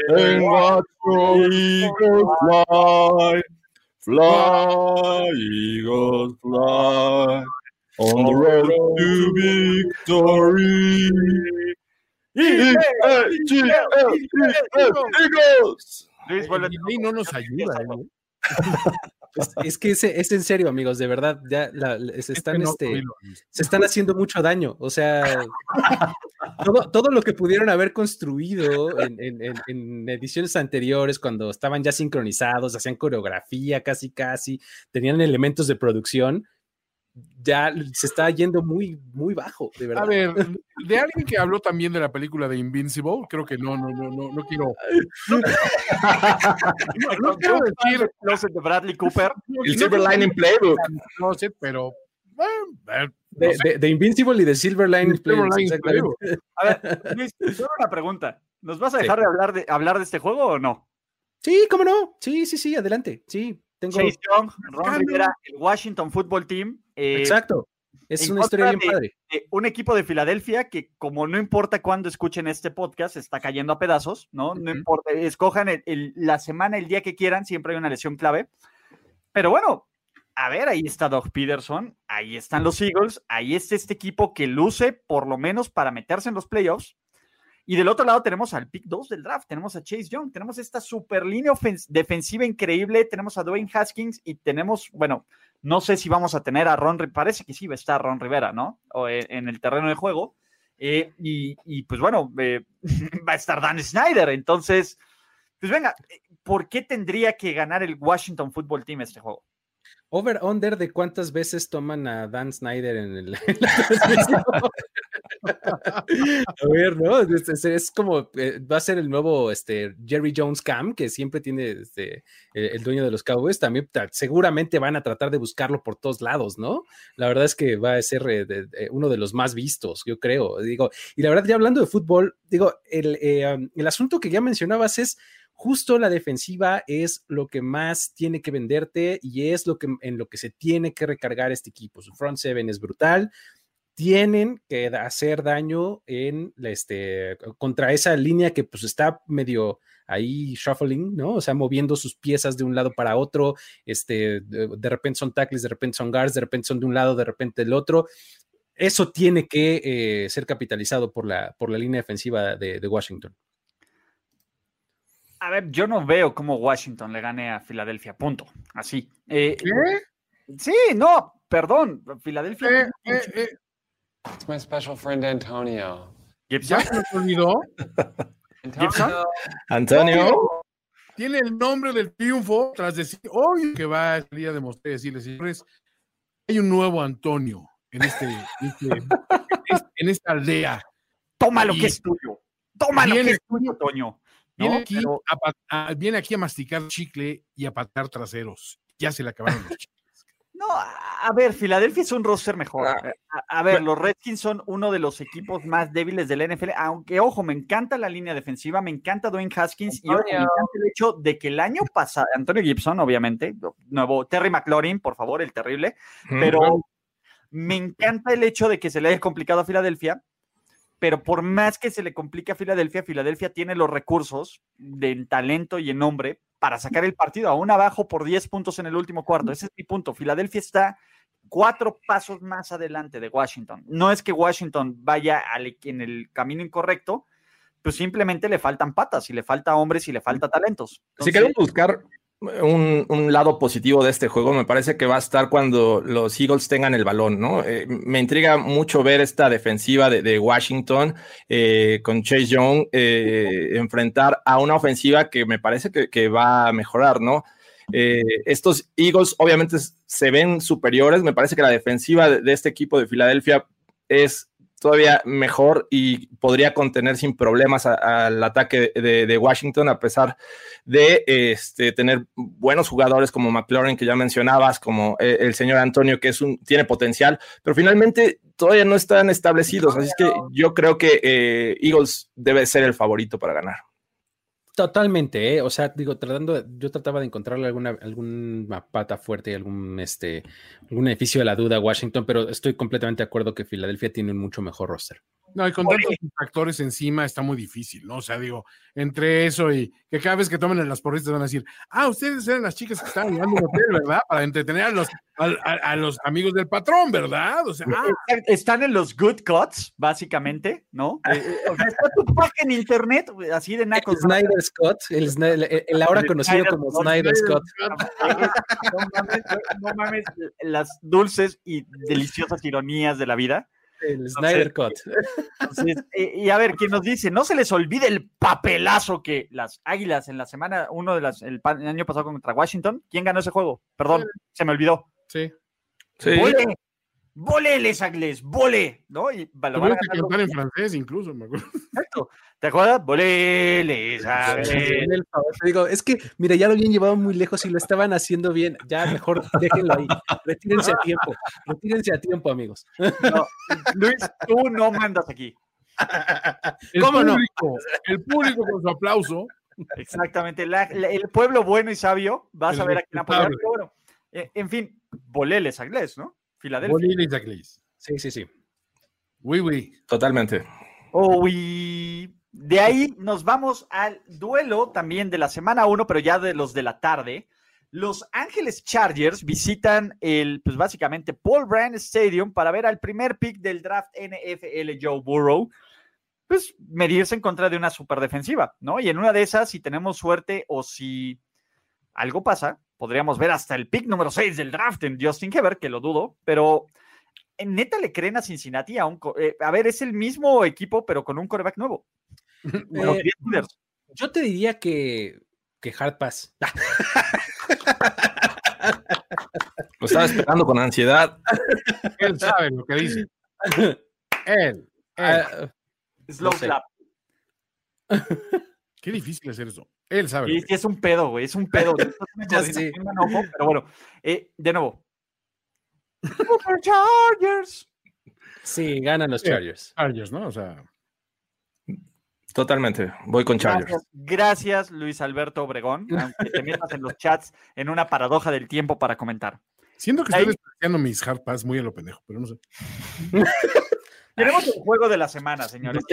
and watch the Eagles fly. Fly, Eagles fly. On the road to victory. Eagles. Y no nos ayuda. ¿eh? [LAUGHS] Es, que es, es, en serio, amigos, de verdad, ya se, están, este, se están haciendo mucho daño. O sea, [LAUGHS] todo, todo lo que pudieron haber construido en, en, en, ediciones anteriores, cuando estaban ya sincronizados, hacían coreografía casi, casi, tenían elementos de producción, ya se está yendo muy, muy bajo, de verdad. A ver, [LAUGHS] de alguien que habló también de la película de Invincible, creo que no, no, no, no, no quiero. No, [LAUGHS] quiero decir de Bradley Cooper. El Silver Lining Playbook. No sé, pero. de, de, Invincible y de Silver Lining Playbook. A ver, Luis, solo una pregunta. ¿Nos vas a dejar de, hablar de hablar de este juego o no? Sí, cómo no. Sí, sí, sí, adelante. Sí, tengo. Chase Young, Ron Rivera, el Washington Football Team eh, Exacto. Es una historia bien padre. un equipo de Filadelfia que, como no importa cuándo escuchen este podcast, está cayendo a pedazos, ¿no? No importa, escojan la semana, el día que quieran, siempre hay una lesión clave. Pero bueno, a ver, ahí está Doug Peterson, ahí están los Eagles, ahí está este equipo que luce por lo menos para meterse en los playoffs. Y del otro lado tenemos al pick 2 del draft, tenemos a Chase Young, tenemos esta super línea defensiva increíble, tenemos a Dwayne Haskins y tenemos, bueno, no sé si vamos a tener a Ron, parece que sí va a estar Ron Rivera, ¿no? O en, el terreno de juego. Eh, y, pues bueno, eh, [LAUGHS] va a estar Dan Snyder. Entonces, pues venga, ¿por qué tendría que ganar el Washington Football Team este juego? Over-under de cuántas veces toman a Dan Snyder en, el, [LAUGHS] [LAUGHS] [LAUGHS] a ver, ¿no? Es, como, eh, va a ser el nuevo este, Jerry Jones Cam, que siempre tiene este, el dueño de los Cowboys. También seguramente van a tratar de buscarlo por todos lados, ¿no? La verdad es que va a ser eh, uno de los más vistos, yo creo. Digo, y la verdad, ya hablando de fútbol, digo, el, eh, el asunto que ya mencionabas es justo la defensiva es lo que más tiene que venderte y es lo que en lo que se tiene que recargar este equipo. Su front seven es brutal. Tienen que hacer daño en este contra esa línea que pues está medio ahí shuffling, ¿no? O sea, moviendo sus piezas de un lado para otro. Este, de, repente son tackles, de repente son guards, de repente son de un lado, de repente del otro. Eso tiene que eh, ser capitalizado por la, por la línea defensiva de Washington. A ver, yo no veo cómo Washington le gane a Filadelfia, punto. Así. Eh, ¿Qué? Sí, no, perdón. Filadelfia. Eh, eh, eh. It's my special friend Antonio. ¿Ya se me olvidó? Antonio. Antonio. Tiene el nombre del triunfo tras decir hoy que va a salir a demostrar decirles, señores, hay un nuevo Antonio en este, este en esta aldea. Toma lo que es tuyo. Toma lo que es tuyo, Antonio. Viene, aquí a, viene, aquí a, masticar chicle y a patar traseros. Ya se le acabaron los [LAUGHS] chicles. No, a ver, Filadelfia es un roster mejor. Ah. Eh, a, ver, los Redskins son uno de los equipos más débiles del NFL, aunque, ojo, me encanta la línea defensiva, me encanta Dwayne Haskins y me encanta el hecho de que el año pasado, Antonio Gibson, obviamente, nuevo, Terry McLaurin, por favor, el terrible, pero me encanta el hecho de que se le haya complicado a Filadelfia pero por más que se le complique a Filadelfia, Filadelfia tiene los recursos de talento y en nombre para sacar el partido aún abajo por 10 puntos en el último cuarto. Ese es mi punto. Filadelfia está cuatro pasos más adelante de Washington. No es que Washington vaya en el camino incorrecto, pues simplemente le faltan patas y le falta hombres y le falta talentos. si queremos buscar un, lado positivo de este juego me parece que va a estar cuando los Eagles tengan el balón, ¿no? Eh, me intriga mucho ver esta defensiva de, Washington eh, con Chase Young eh, enfrentar a una ofensiva que me parece que, va a mejorar, ¿no? estos Eagles obviamente se ven superiores, me parece que la defensiva de este equipo de Filadelfia es todavía mejor y podría contener sin problemas al ataque de, Washington, a pesar de este, tener buenos jugadores como McLaurin, que ya mencionabas, como eh, el señor Antonio, que es un, tiene potencial, pero finalmente todavía no están establecidos. Así que yo creo que eh, Eagles debe ser el favorito para ganar. Totalmente, ¿eh? o sea, digo, tratando, yo trataba de encontrarle alguna, alguna pata fuerte y algún, este, algún beneficio de la duda a Washington, pero estoy completamente de acuerdo que Filadelfia tiene un mucho mejor roster. No, y con tantos factores encima está muy difícil, ¿no? O sea, digo, entre eso y que cada vez que tomen en las porristas van a decir, ah, ustedes eran las chicas que estaban llegando un hotel, ¿verdad? Para entretener a los, a, los amigos del patrón, ¿verdad? O sea, ah. Están en los good cuts, básicamente, ¿no? [LAUGHS] Eh, eh, o sea, está tu pack en internet, así de nacos. Snyder Scott, el, ahora conocido como Snyder Scott. No mames, no mames las dulces y deliciosas ironías de la vida. El Snyder Cut. [LAUGHS] y, a ver, ¿quién nos dice? No se les olvide el papelazo que las Águilas en la semana, uno de las, el, año pasado contra Washington, ¿quién ganó ese juego? Perdón, se me olvidó. Sí. sí. ¡Vole, les agles! ¡Vole! ¿No? Y lo van a cantar en francés incluso, me acuerdo. Exacto. ¿Te acuerdas? ¡Vole, les [LAUGHS] Digo, es que, mira, ya lo habían llevado muy lejos y lo estaban haciendo bien. Ya mejor déjenlo ahí. Retírense a tiempo. Retírense a tiempo, amigos. No, Luis, tú no mandas aquí. El ¿Cómo público, no? El público con su aplauso. Exactamente. el pueblo bueno y sabio va a saber a quién apoyar. Bueno, eh, en fin, volé les ¿no? Filadelfia. Sí, sí, sí. Oui, oui. Totalmente. Oh, oui. De ahí nos vamos al duelo también de la semana 1, pero ya de los de la tarde. Los Ángeles Chargers visitan el, pues básicamente, Paul Brand Stadium para ver al primer pick del draft NFL Joe Burrow. pues medirse en contra de una super defensiva, ¿no? Y en una de esas, si tenemos suerte o si algo pasa, podríamos ver hasta el pick número 6 del draft en Justin Heber, que lo dudo, pero ¿en neta le creen a Cincinnati a un... Eh, a ver, es el mismo equipo, pero con un coreback nuevo. [LAUGHS] Eh, yo te diría que, que Hard Pass. [LAUGHS] Lo estaba esperando con ansiedad. Él sabe lo que dice. [LAUGHS] Él. él. Slow clap. Qué difícil hacer eso. Él sabe. Sí, sí, es un pedo, güey. Es un pedo. [LAUGHS] sí. Pero bueno, eh, de nuevo. Super [LAUGHS] Chargers. Sí, ganan los Chargers. Chargers, ¿no? O sea. Totalmente, voy con Chargers. Gracias, Luis Alberto Obregón, aunque te metas en los chats en una paradoja del tiempo para comentar. Siento que estoy despreciando mis hard pass muy a lo pendejo, pero no sé. [LAUGHS] Tenemos el juego de la semana, señores.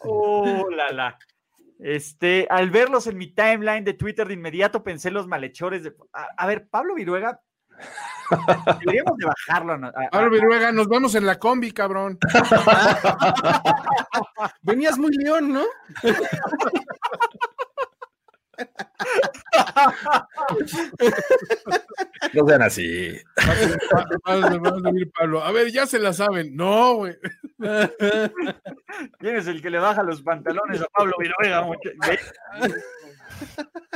Oh, la, la. Este, al verlos en mi timeline de Twitter, de inmediato pensé los malhechores de. A, ver, Pablo Viruega. Deberíamos de bajarlo. Pablo Viruega, nos vemos en la combi, cabrón. [LAUGHS] Venías muy león, ¿no? [LAUGHS] No sean así. A ver, ya se la saben. No, güey. ¿Quién es el que le baja los pantalones a Pablo Viruega?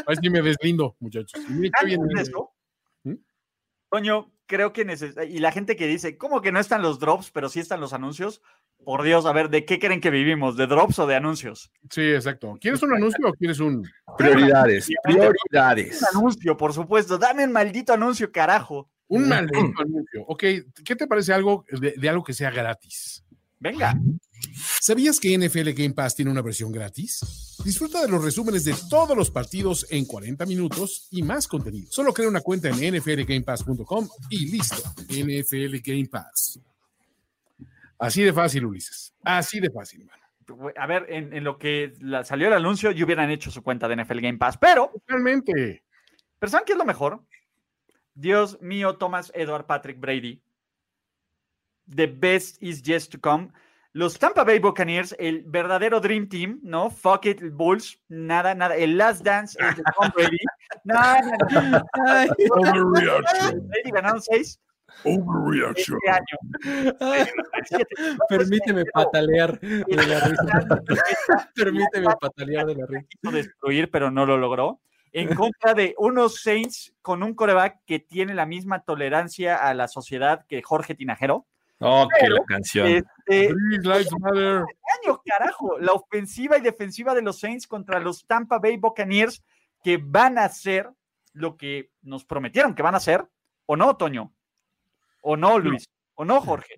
Así me deslindo, muchachos. ¿Mm? Coño, creo que necesita. Y la gente que dice, ¿cómo que no están los drops, pero sí están los anuncios? Por Dios, a ver, ¿de qué creen que vivimos? ¿De drops o de anuncios? Sí, exacto. ¿Quieres un anuncio o quieres un...? Prioridades, prioridades. Un anuncio, por supuesto. Dame un maldito anuncio, carajo. Un maldito anuncio. Ok, ¿qué te parece algo de, algo que sea gratis? Venga. ¿Sabías que NFL Game Pass tiene una versión gratis? Disfruta de los resúmenes de todos los partidos en 40 minutos y más contenido. Solo crea una cuenta en nflgamepass.com y listo. NFL Game Pass. Así de fácil, Ulises. Así de fácil, mano. A ver, en, lo que salió el anuncio, ya hubieran hecho su cuenta de NFL Game Pass, pero. Realmente. Pero ¿saben qué es lo mejor? Dios mío, Thomas Edward Patrick Brady. The best is yet to come. Los Tampa Bay Buccaneers, el verdadero Dream Team, ¿no? Fuck it, Bulls, nada, nada. El Last Dance es de Tom Brady. [LAUGHS] Nada, nada. Brady ganaron seis. Overreaction. Este [LAUGHS] Permíteme [LAUGHS] patalear de la risa. Permíteme patalear de la risa. destruir, pero no lo logró. En contra de unos Saints con un coreback que tiene la misma tolerancia a la sociedad que Jorge Tinajero. Oh, qué la canción. [LAUGHS] Este, año, carajo. La ofensiva y defensiva de los Saints contra los Tampa Bay Buccaneers que van a hacer lo que nos prometieron que van a hacer, ¿o no, Toño? ¿O no, Luis? ¿O no, Jorge?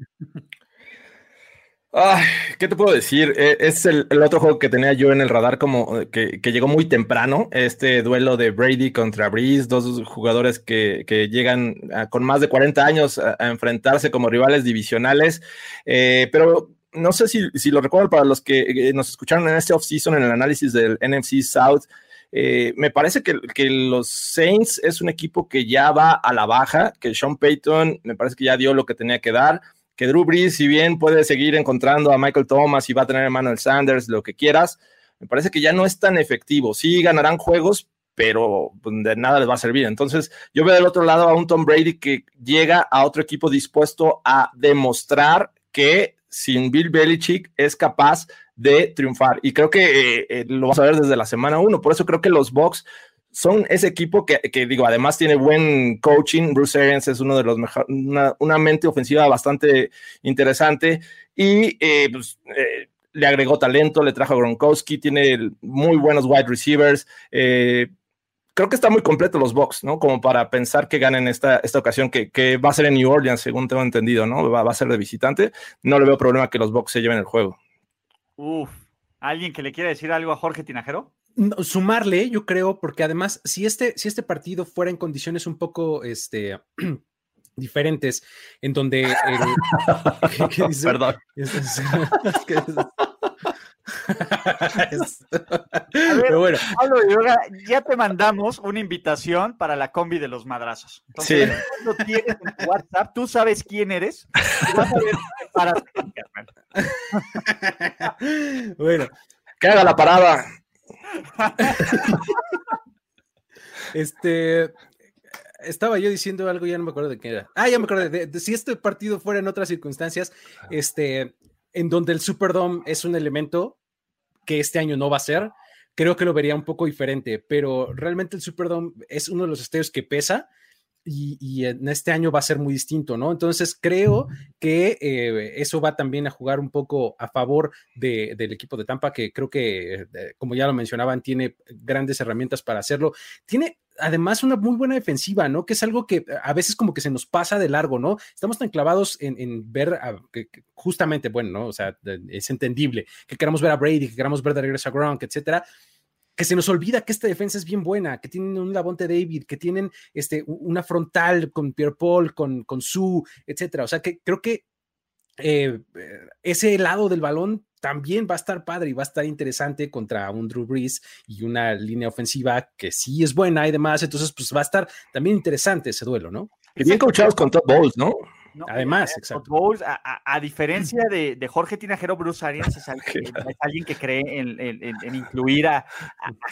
Ay, ¿qué te puedo decir? E, es el, otro juego que tenía yo en el radar como eh, que, llegó muy temprano, este duelo de Brady contra Breeze, dos jugadores que, llegan con más de 40 años a, enfrentarse como rivales divisionales, eh, pero no sé si, si, lo recuerdo para los que eh, nos escucharon en este offseason en el análisis del NFC South. Eh, me parece que, los Saints es un equipo que ya va a la baja, que Sean Payton me parece que ya dio lo que tenía que dar, que Drew Brees, si bien puede seguir encontrando a Michael Thomas y va a tener a Manuel Sanders, lo que quieras, me parece que ya no es tan efectivo. Sí ganarán juegos, pero pues, de nada les va a servir. Entonces, yo veo del otro lado a un Tom Brady que llega a otro equipo dispuesto a demostrar que sin Bill Belichick es capaz de triunfar. Y creo que eh, eh, lo vamos a ver desde la semana uno. Por eso creo que los Bucks son ese equipo que, digo, además tiene buen coaching. Bruce Arians es uno de los mejores, una, mente ofensiva bastante interesante y eh, pues, le agregó talento, le trajo a Gronkowski, tiene muy buenos wide receivers. creo que está muy completo los Bucks, ¿no? Como para pensar que ganen esta, esta ocasión, que, va a ser en New Orleans, según tengo entendido, ¿no? Va, va a ser de visitante. No le veo problema que los Bucks se lleven el juego. Uf, ¿alguien que le quiera decir algo a Jorge Tinajero? sumarle, yo creo, porque además, si este, si este partido fuera en condiciones un poco este, [CLEARS THROAT] diferentes, en donde. Perdón. [LAUGHS] Pero bueno. Pablo ya te mandamos una invitación para la combi de los madrazos. Entonces, sí. lo tienes en WhatsApp, tú sabes quién eres. Vas a ver [LAUGHS] para... bueno. Que haga la parada. [LAUGHS] este, estaba yo diciendo algo, ya no me acuerdo de qué era. Ah, ya me acuerdo de, si este partido fuera en otras circunstancias, este, en donde el Superdome es un elemento que este año no va a ser, creo que lo vería un poco diferente, pero realmente el Superdome es uno de los estadios que pesa y, en este año va a ser muy distinto, ¿no? Entonces creo que eh, eso va también a jugar un poco a favor del equipo de Tampa, que creo que, eh, como ya lo mencionaban, tiene grandes herramientas para hacerlo. Tiene además una muy buena defensiva, ¿no? Que es algo que a veces como que se nos pasa de largo, ¿no? Estamos tan clavados en, ver, que, justamente, bueno, ¿no? O sea, es entendible que queramos ver a Brady, que queramos ver de regreso a Gronk, etcétera, que se nos olvida que esta defensa es bien buena, que tienen un Lavonte David, que tienen este, una frontal con Pierre Paul, con, con Sue, etcétera. O sea, que creo que eh, ese lado del balón también va a estar padre y va a estar interesante contra un Drew Brees y una línea ofensiva que sí es buena y demás. Entonces, pues va a estar también interesante ese duelo, ¿no? Y bien coachados con Todd Bowles, ¿no? Además, exacto. a, diferencia de, Jorge Tinajero, Bruce Arians [LAUGHS] es, alguien, que cree en, incluir a,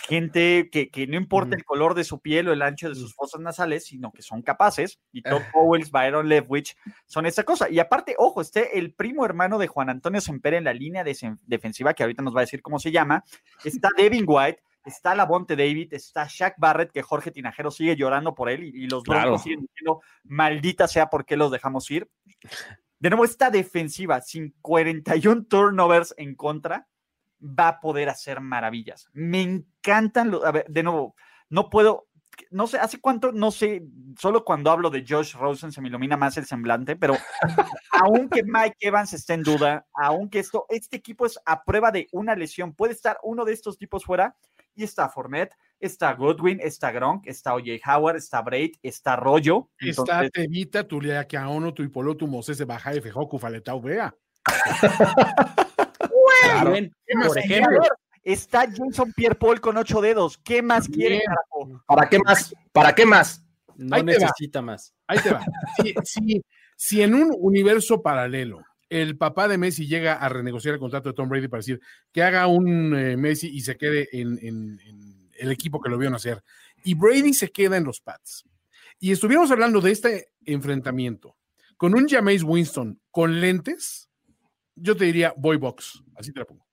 gente que, no importa el color de su piel o el ancho de sus fosas nasales, sino que son capaces. Y Todd. Bowles, Byron Leftwich son esa cosa. Y aparte, ojo, este el primo hermano de Juan Antonio Semper en la línea defensiva, que ahorita nos va a decir cómo se llama. Está Devin White, está Lavonte David, está Shaq Barrett, que Jorge Tinajero sigue llorando por él y, los dos siguen diciendo, maldita sea, ¿por qué los dejamos ir? De nuevo, esta defensiva, sin 41 turnovers en contra, va a poder hacer maravillas. Me encantan los, a ver, de nuevo, no puedo, no sé, hace cuánto, no sé, solo cuando hablo de Josh Rosen se me ilumina más el semblante, pero [LAUGHS] aunque Mike Evans esté en duda, aunque esto, este equipo es a prueba de una lesión, puede estar uno de estos tipos fuera y está Fournette, está Goodwin, está Gronk, está O.J. Howard, está Braid, está Rollo. Está Tevita, Tulia Ono, tu Moses, Baja, F. Joku, Faletau, Vea. por ejemplo. Está Jason Pierre Paul con ocho dedos. ¿Qué más quiere, ¿Para qué más? ¿Para qué más? No necesita más. Ahí te va. si en un universo paralelo el papá de Messi llega a renegociar el contrato de Tom Brady para decir que haga un eh, Messi y se quede en, el equipo que lo vio nacer. Y Brady se queda en los Pats. Y estuvimos hablando de este enfrentamiento con un Jameis Winston con lentes. Yo te diría boy box, así te la pongo.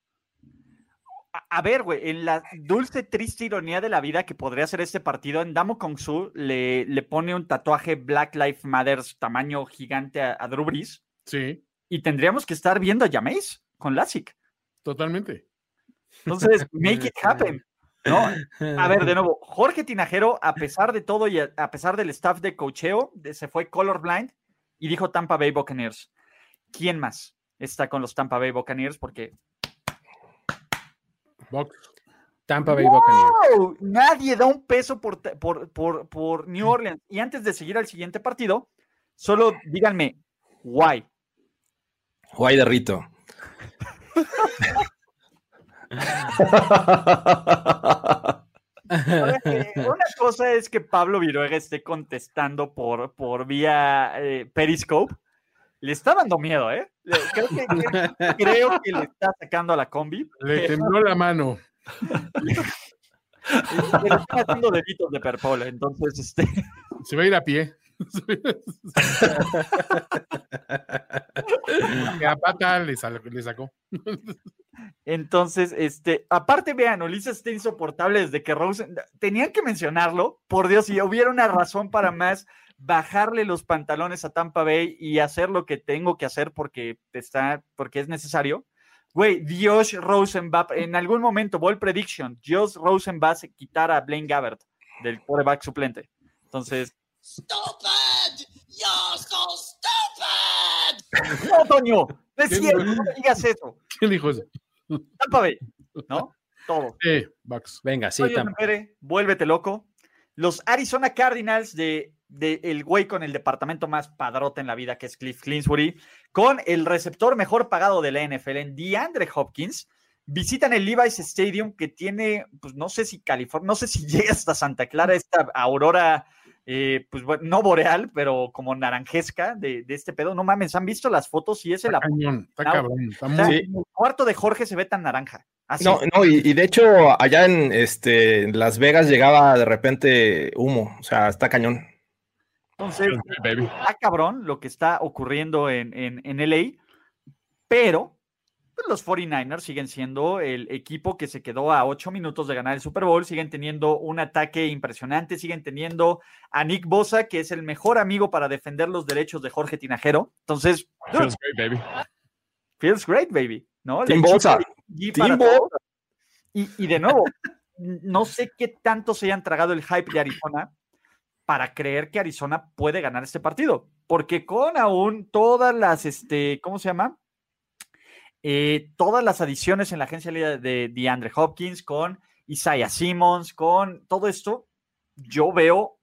A, ver, güey, en la dulce, triste ironía de la vida que podría ser este partido, en Damo Kong Su le, le pone un tatuaje Black Lives Matter tamaño gigante a, a Drew Brees. Sí y tendríamos que estar viendo a Jameis con LASIK. Totalmente. Entonces, [LAUGHS] make it happen. ¿no? A ver, de nuevo, Jorge Tinajero, a pesar de todo y a, pesar del staff de cocheo, se fue colorblind y dijo Tampa Bay Buccaneers. ¿Quién más está con los Tampa Bay Buccaneers? Porque. Tampa Bay Buccaneers. Nadie da un peso por, por, por, por New Orleans. Y antes de seguir al siguiente partido, solo díganme, why. Guay de Rito. una cosa es que Pablo Viruega esté contestando por, por vía eh, Periscope. Le está dando miedo, ¿eh? Creo que, creo que, le está sacando a la combi. Le tembló la mano. [LAUGHS] Le está haciendo deditos de perpola, entonces este. Se va a ir a pie. [LAUGHS] a pata le, sacó. Entonces, este, aparte, vean, Ulises está insoportable desde que Rosen. Tenían que mencionarlo, por Dios, si hubiera una razón para más bajarle los pantalones a Tampa Bay y hacer lo que tengo que hacer porque está, porque es necesario. Güey, Dios Rosen va, en algún momento, Ball Prediction, Dios Rosen va a quitar a Blaine Gabbert del quarterback suplente. Entonces, ¡Stupid! ¡You're so stupid! [LAUGHS] No, Toño, no es cierto, no digas eso. ¿Quién dijo eso? Tampa Bay, ¿no? [LAUGHS] Todo. Eh, Bucks. Venga, sí, Tampa. vuélvete loco. Los Arizona Cardinals de, de, el güey con el departamento más padrote en la vida, que es Cliff Clinsbury, con el receptor mejor pagado de la NFL en DeAndre Hopkins, visitan el Levi's Stadium que tiene, pues no sé si California, no sé si [LAUGHS] llega hasta Santa Clara esta aurora, eh, pues bueno, no boreal, pero como naranjesca de, de, este pedo. No mames, ¿han visto las fotos? Y es el... Cañón, está cabrón, está muy... El cuarto de Jorge se ve tan naranja. Así. No, no, y, y, de hecho allá en este, Las Vegas llegaba de repente humo, o sea, está cañón. Entonces, está cabrón lo que está ocurriendo en, en, en LA, pero pues los 49ers siguen siendo el equipo que se quedó a ocho minutos de ganar el Super Bowl, siguen teniendo un ataque impresionante, siguen teniendo a Nick Bosa, que es el mejor amigo para defender los derechos de Jorge Tinajero. Entonces, feels great, baby. Feels great, baby. ¿no? Team Bosa. Team Bosa. Y, y de nuevo, [LAUGHS] no sé qué tanto se hayan tragado el hype de Arizona para creer que Arizona puede ganar este partido, porque con aún todas las, este, ¿cómo se llama? Eh, todas las adiciones en la agencia de DeAndre Hopkins, con Isaiah Simmons, con todo esto, yo veo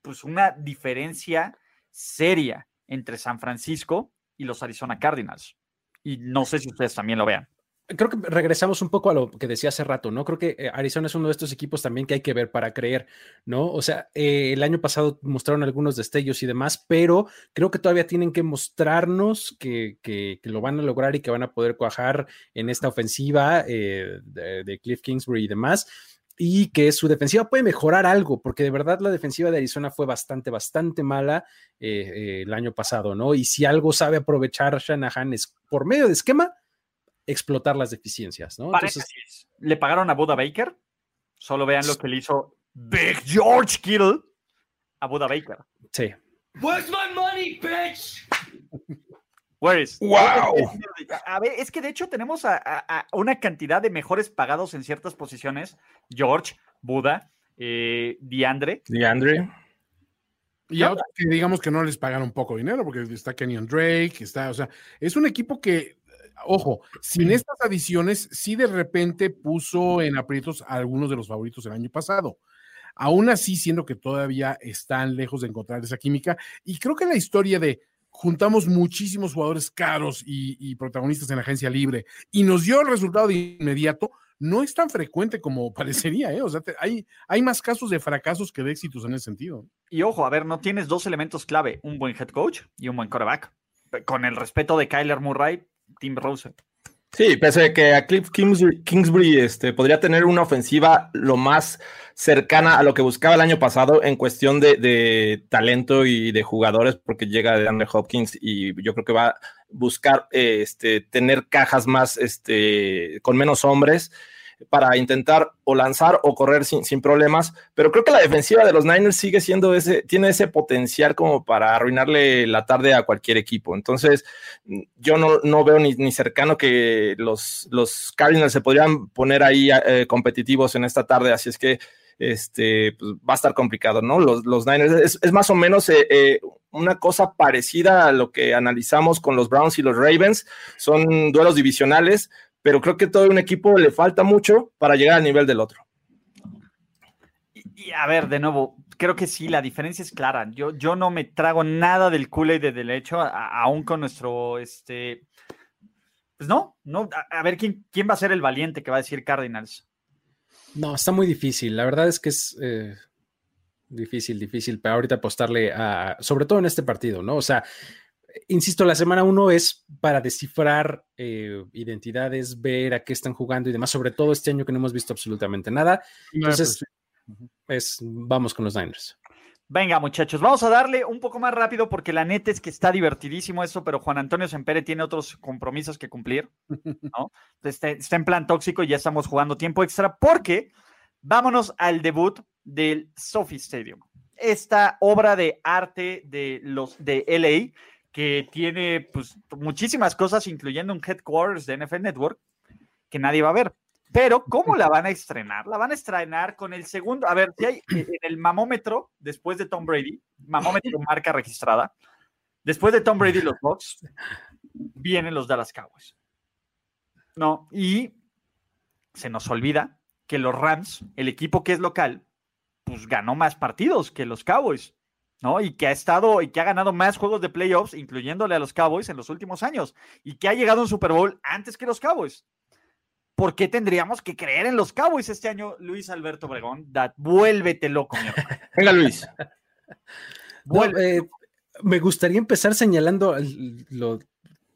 pues una diferencia seria entre San Francisco y los Arizona Cardinals. Y no sé si ustedes también lo vean creo que regresamos un poco a lo que decía hace rato, ¿no? Creo que eh, Arizona es uno de estos equipos también que hay que ver para creer, ¿no? O sea, eh, el año pasado mostraron algunos destellos y demás, pero creo que todavía tienen que mostrarnos que, que, lo van a lograr y que van a poder cuajar en esta ofensiva eh, de, de Cliff Kingsbury y demás y que su defensiva puede mejorar algo, porque de verdad la defensiva de Arizona fue bastante, bastante mala eh, eh, el año pasado, ¿no? Y si algo sabe aprovechar Shanahan es por medio de esquema, explotar las deficiencias, ¿no? Entonces, le pagaron a Buda Baker. Solo vean lo que le hizo Big George Kittle a Buda Baker. Sí. Where's my money, bitch? Where is? Wow. A ver, es que de hecho tenemos a, a, a una cantidad de mejores pagados en ciertas posiciones. George, Buda, eh, Diandre. Diandre. Y a otros que digamos que no les pagaron poco dinero, porque está Kenyon Drake, está, o sea, es un equipo que ojo, sin estas adiciones, sí de repente puso en aprietos a algunos de los favoritos el año pasado. Aún así, siendo que todavía están lejos de encontrar esa química. Y creo que la historia de juntamos muchísimos jugadores caros y, y protagonistas en la agencia libre y nos dio el resultado de inmediato, no es tan frecuente como [LAUGHS] parecería, ¿eh? O sea, te, hay, hay más casos de fracasos que de éxitos en ese sentido. Y ojo, a ver, no tienes dos elementos clave, un buen head coach y un buen quarterback. Con el respeto de Kyler Murray, Tim Rose. Sí, pese a que a Cliff Kingsbury, este, podría tener una ofensiva lo más cercana a lo que buscaba el año pasado en cuestión de, de talento y de jugadores, porque llega de Andrew Hopkins y yo creo que va a buscar este, tener cajas más este, con menos hombres para intentar o lanzar o correr sin, sin, problemas, pero creo que la defensiva de los Niners sigue siendo ese, tiene ese potencial como para arruinarle la tarde a cualquier equipo. Entonces, yo no, no veo ni, ni, cercano que los, los Cardinals se podrían poner ahí eh, competitivos en esta tarde, así es que este, pues, va a estar complicado, ¿no? Los, los Niners es, es, más o menos eh, eh, una cosa parecida a lo que analizamos con los Browns y los Ravens, son duelos divisionales, pero creo que todo un equipo le falta mucho para llegar al nivel del otro. Y, y a ver, de nuevo, creo que sí, la diferencia es clara. Yo, yo no me trago nada del Kool-Aid de, del hecho, a, aún con nuestro, este, pues no, no, a, a, ver quién, quién va a ser el valiente que va a decir Cardinals. No, está muy difícil. La verdad es que es eh, difícil, difícil, pero ahorita apostarle a, sobre todo en este partido, ¿no? O sea, insisto, la semana uno es para descifrar eh, identidades, ver a qué están jugando y demás, sobre todo este año que no hemos visto absolutamente nada. Entonces, es, vamos con los Niners. Venga, muchachos, vamos a darle un poco más rápido porque la neta es que está divertidísimo eso, pero Juan Antonio Sempere tiene otros compromisos que cumplir, ¿no? [LAUGHS] Está, está en plan tóxico y ya estamos jugando tiempo extra porque vámonos al debut del Sophie Stadium. Esta obra de arte de los de LA que tiene pues muchísimas cosas, incluyendo un headquarters de NFL Network, que nadie va a ver. Pero, ¿cómo la van a estrenar? La van a estrenar con el segundo. A ver, si hay en el mamómetro, después de Tom Brady, mamómetro [LAUGHS] marca registrada, después de Tom Brady los Bucks, vienen los Dallas Cowboys. No, y se nos olvida que los Rams, el equipo que es local, pues ganó más partidos que los Cowboys. ¿No? Y que ha estado y que ha ganado más juegos de playoffs, incluyéndole a los Cowboys en los últimos años, y que ha llegado a un Super Bowl antes que los Cowboys. ¿por qué tendríamos que creer en los Cowboys este año, Luis Alberto Obregón? Da- vuélvete loco, mi. [LAUGHS] Venga, Luis. No, Vuélvete eh, me gustaría empezar señalando el, lo-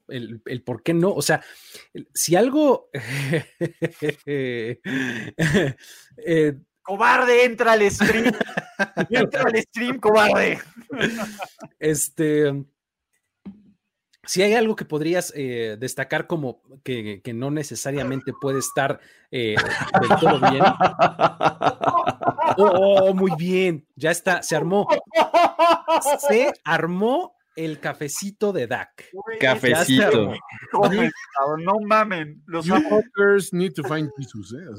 el- el por qué no. O sea, si algo. [LAUGHS] eh, Cobarde, entra al stream. [LAUGHS] entra al stream, cobarde. este. Si hay algo que podrías eh, destacar como que, que no necesariamente puede estar eh, del todo bien. [LAUGHS] Oh, oh, muy bien, ya está, se armó. Se armó el cafecito de Dak. Cafecito. [LAUGHS] Joder, No mamen. Los fuckers need to find Jesus, ¿eh? O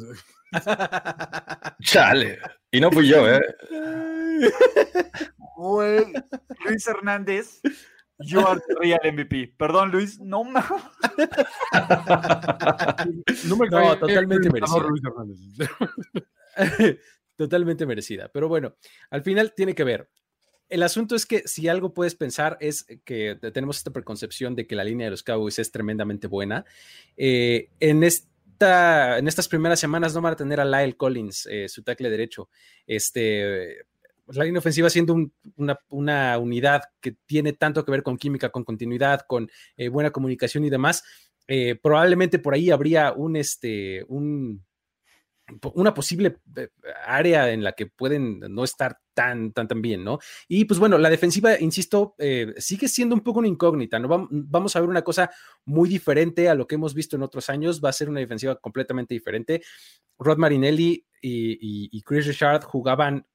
sea, [LAUGHS] Chale. Y no fui yo, ¿eh? [LAUGHS] Güey, Luis Hernández, you are the real MVP. Perdón, Luis, no mames. no me No, totalmente merecido. Luis Hernández. Totalmente merecida. Pero bueno, al final tiene que ver. El asunto es que si algo puedes pensar es que te- tenemos esta preconcepción de que la línea de los Cowboys es tremendamente buena. Eh, en, en estas primeras semanas no van a tener a Lyle Collins, eh, su tackle derecho. Este, la línea ofensiva siendo un- una, unidad que tiene tanto que ver con química, con continuidad, con eh, buena comunicación y demás. probablemente por ahí habría un, este, un, una posible eh, área en la que pueden no estar tan, tan, tan bien, ¿no? Y pues bueno, la defensiva, insisto, eh, sigue siendo un poco una incógnita, ¿no? Vam- Vamos a ver una cosa muy diferente a lo que hemos visto en otros años, va a ser una defensiva completamente diferente. Rod Marinelli y, y- y Chris Richard jugaban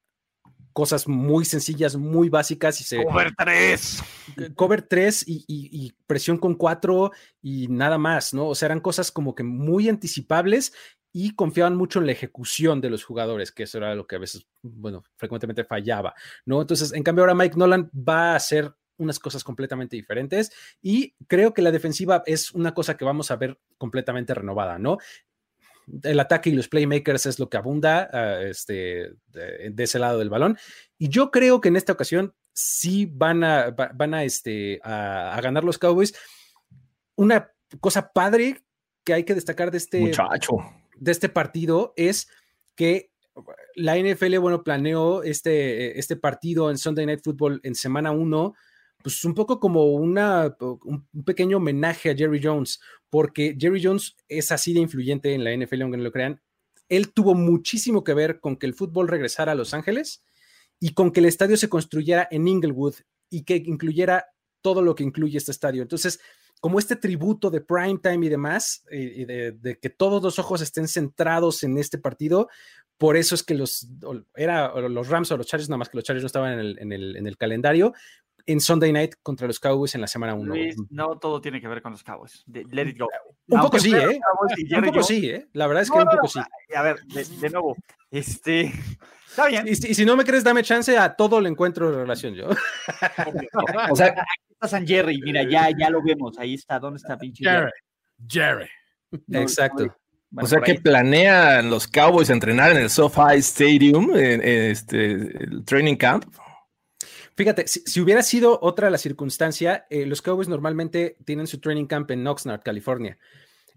cosas muy sencillas, muy básicas y se Over 3. cover 3 y, y- y presión con 4 y nada más, ¿no? O sea, eran cosas como que muy anticipables y confiaban mucho en la ejecución de los jugadores, que eso era lo que a veces, bueno, frecuentemente fallaba, ¿no? Entonces, en cambio, ahora Mike Nolan va a hacer unas cosas completamente diferentes y creo que la defensiva es una cosa que vamos a ver completamente renovada, ¿no? el ataque y los playmakers es lo que abunda ah, este, de, de ese lado del balón. Y yo creo que en esta ocasión sí van a, va- van a, este, a ganar los Cowboys. Una cosa padre que hay que destacar de este, Muchacho. De este partido es que la NFL, bueno, planeó este, este partido en Sunday Night Football en semana 1, pues un poco como una, un, pequeño homenaje a Jerry Jones, porque Jerry Jones es así de influyente en la NFL, aunque no lo crean. Él tuvo muchísimo que ver con que el fútbol regresara a Los Ángeles y con que el estadio se construyera en Inglewood y que incluyera todo lo que incluye este estadio. Entonces, como este tributo de prime time y demás, eh, y de, de que todos los ojos estén centrados en este partido, por eso es que los, era los Rams o los Chargers, nada más que los Chargers no estaban en el, en el, en el calendario, en Sunday Night contra los Cowboys en la semana 1. Luis, no todo tiene que ver con los Cowboys. Let it go. Un Aunque poco sí, ¿eh? y Un poco Jones- sí, ¿eh? La verdad es que No, un poco no, sí. A ver, de, de nuevo, este, está bien. Y, si- y si no me crees, dame chance, a todo le encuentro relación yo. O sea, está San Jerry, mira, ya, ya lo vemos. Ahí está, ¿dónde está pinche Jerry. Jerry. No, Exacto. Bueno, o sea que planean los Cowboys entrenar en el SoFi Stadium, en, en este, el training camp. Fíjate, si, si hubiera sido otra la circunstancia, eh, los Cowboys normalmente tienen su training camp en Oxnard, California.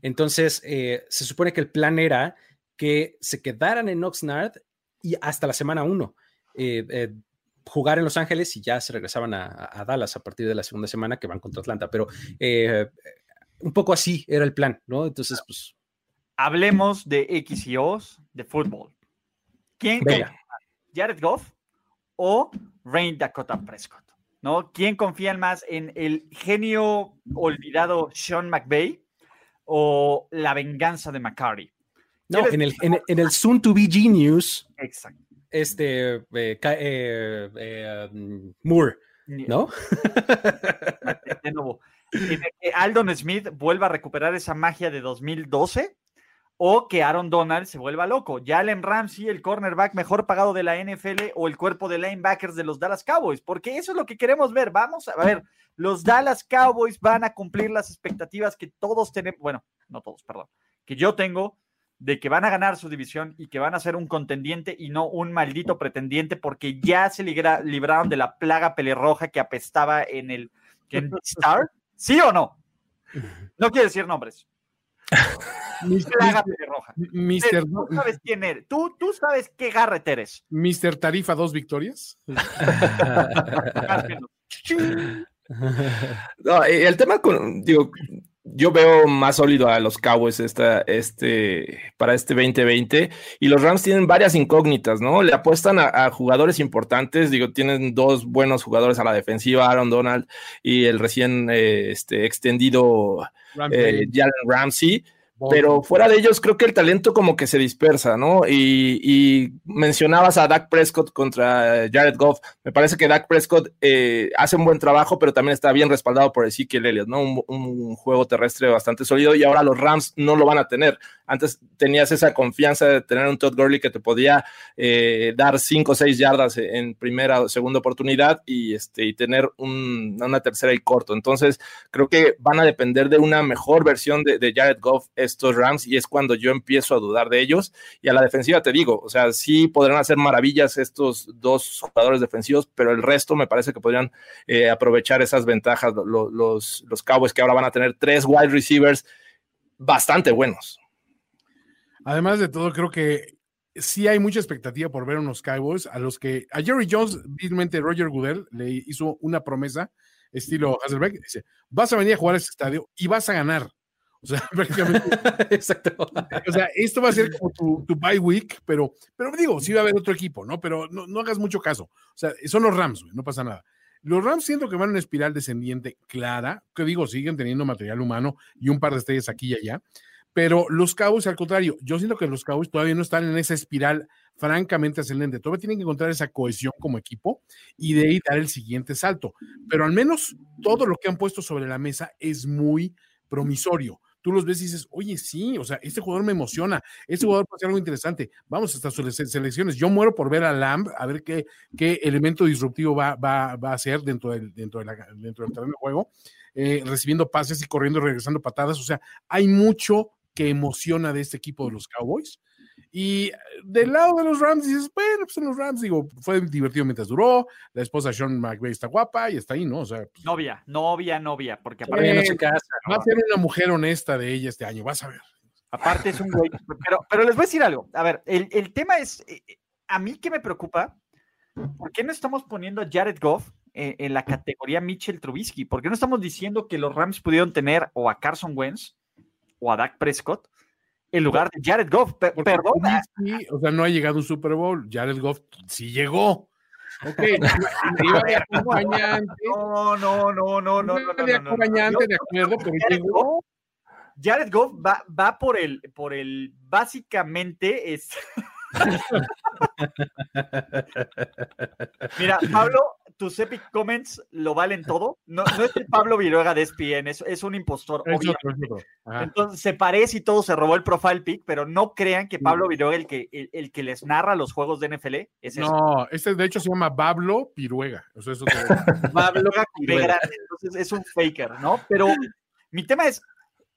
Entonces, eh, se supone que el plan era que se quedaran en Oxnard y hasta la semana 1. Jugar en Los Ángeles y ya se regresaban a, a Dallas a partir de la segunda semana que van contra Atlanta. Pero eh, un poco así era el plan, ¿no? Entonces, pues. Hablemos de X y O's de fútbol. ¿Quién Venga. confía? ¿Jared Goff o Rain Dakota Prescott? ¿No? ¿Quién confía más en el genio olvidado Sean McVay o la venganza de McCarty? No, ¿Quieres- en el, en, en el soon to be genius, Exacto. Este eh, eh, eh, um, Moore, ¿no? [LAUGHS] de nuevo, que Aldon Smith vuelva a recuperar esa magia de 2012 o que Aaron Donald se vuelva loco. Jalen Ramsey, el cornerback mejor pagado de la NFL o el cuerpo de linebackers de los Dallas Cowboys, porque eso es lo que queremos ver. Vamos a ver, los Dallas Cowboys van a cumplir las expectativas que todos tenemos, bueno, no todos, perdón, que yo tengo de que van a ganar su división y que van a ser un contendiente y no un maldito pretendiente porque ya se libra- libraron de la plaga pelirroja que apestaba en el en [LAUGHS] Star. ¿Sí o no? [LAUGHS] No quiero decir nombres. Plágame de roja. Mister, Tú sabes quién eres. Tú, tú sabes qué Garrett eres. Mister Tarifa, dos victorias. [LAUGHS] No, el tema con, digo, yo veo más sólido a los Cowboys esta, este, para este 2020 y los Rams tienen varias incógnitas, ¿no? Le apuestan a, a jugadores importantes, digo, tienen dos buenos jugadores a la defensiva, Aaron Donald y el recién eh, este, extendido eh, Jalen Ramsey. Pero fuera de ellos, creo que el talento como que se dispersa, ¿no? Y, y mencionabas a Dak Prescott contra Jared Goff. Me parece que Dak Prescott eh, hace un buen trabajo, pero también está bien respaldado por Ezekiel Elliott, ¿no? Un, un, juego terrestre bastante sólido y ahora los Rams no lo van a tener. Antes tenías esa confianza de tener un Todd Gurley que te podía eh, dar cinco o seis yardas en primera o segunda oportunidad y, este, y tener un, una tercera y corto. Entonces, creo que van a depender de una mejor versión de, de Jared Goff estos Rams y es cuando yo empiezo a dudar de ellos. Y a la defensiva te digo, o sea, sí podrán hacer maravillas estos dos jugadores defensivos, pero el resto me parece que podrían eh, aprovechar esas ventajas los, los, los Cowboys que ahora van a tener tres wide receivers bastante buenos. Además de todo, creo que sí hay mucha expectativa por ver unos Cowboys a los que a Jerry Jones, vilmente Roger Goodell, le hizo una promesa estilo Hasselbeck, dice, vas a venir a jugar a este estadio y vas a ganar. O sea, [LAUGHS] prácticamente. [LAUGHS] Exacto. O sea, esto va a ser como tu, [LAUGHS] tu bye week, pero, pero digo, sí va a haber otro equipo, ¿no? Pero no, no hagas mucho caso. O sea, son los Rams, no pasa nada. Los Rams siento que van en una espiral descendiente clara, que digo, siguen teniendo material humano y un par de estrellas aquí y allá, pero los Cowboys, al contrario, yo siento que los Cowboys todavía no están en esa espiral francamente ascendente. Todavía tienen que encontrar esa cohesión como equipo y de ahí dar el siguiente salto. Pero al menos todo lo que han puesto sobre la mesa es muy promisorio tú los ves y dices, oye, sí, o sea, este jugador me emociona, este jugador puede ser algo interesante, vamos hasta sus selecciones. Yo muero por ver a Lamb, a ver qué, qué elemento disruptivo va, va, va a ser dentro del, dentro, de dentro del terreno de juego, eh, recibiendo pases y corriendo, regresando patadas. O sea, hay mucho que emociona de este equipo de los Cowboys. Y del lado de los Rams dices, bueno, pues en los Rams, digo, fue divertido mientras duró, la esposa Sean McVay está guapa y está ahí, ¿no? O sea, pues, novia, novia, novia, porque aparte no se casa. Va a ser una mujer honesta de ella este año, vas a ver. Aparte es un güey, [LAUGHS] pero, pero les voy a decir algo, a ver, el, el tema es, eh, a mí que me preocupa, ¿por qué no estamos poniendo a Jared Goff en, en la categoría Mitchell Trubisky? ¿Por qué no estamos diciendo que los Rams pudieron tener o a Carson Wentz o a Dak Prescott? en lugar de Jared Goff. Porque perdona. Sí, o sea, no ha llegado un Super Bowl. Jared Goff sí llegó. Ok, iba de acompañante. [LAUGHS] No, no, no, no, no. Iba de acompañante, de acuerdo, pero Jared llegó. Goff, Jared Goff va, va por el, por el, básicamente es. [LAUGHS] Mira, Pablo, tus epic comments lo valen todo. No, no es el Pablo Viruega de ESPN, es, es un impostor. Es obviamente. otro, es otro. Ajá. Entonces se parece y todo se robó el profile pic, pero no crean que Pablo Viruega, el que, el, el que les narra los juegos de NFL, es eso. No, este de hecho se llama Pablo Piruega. Eso [LAUGHS] Pablo Viruega, entonces es un faker, ¿no? Pero mi tema es,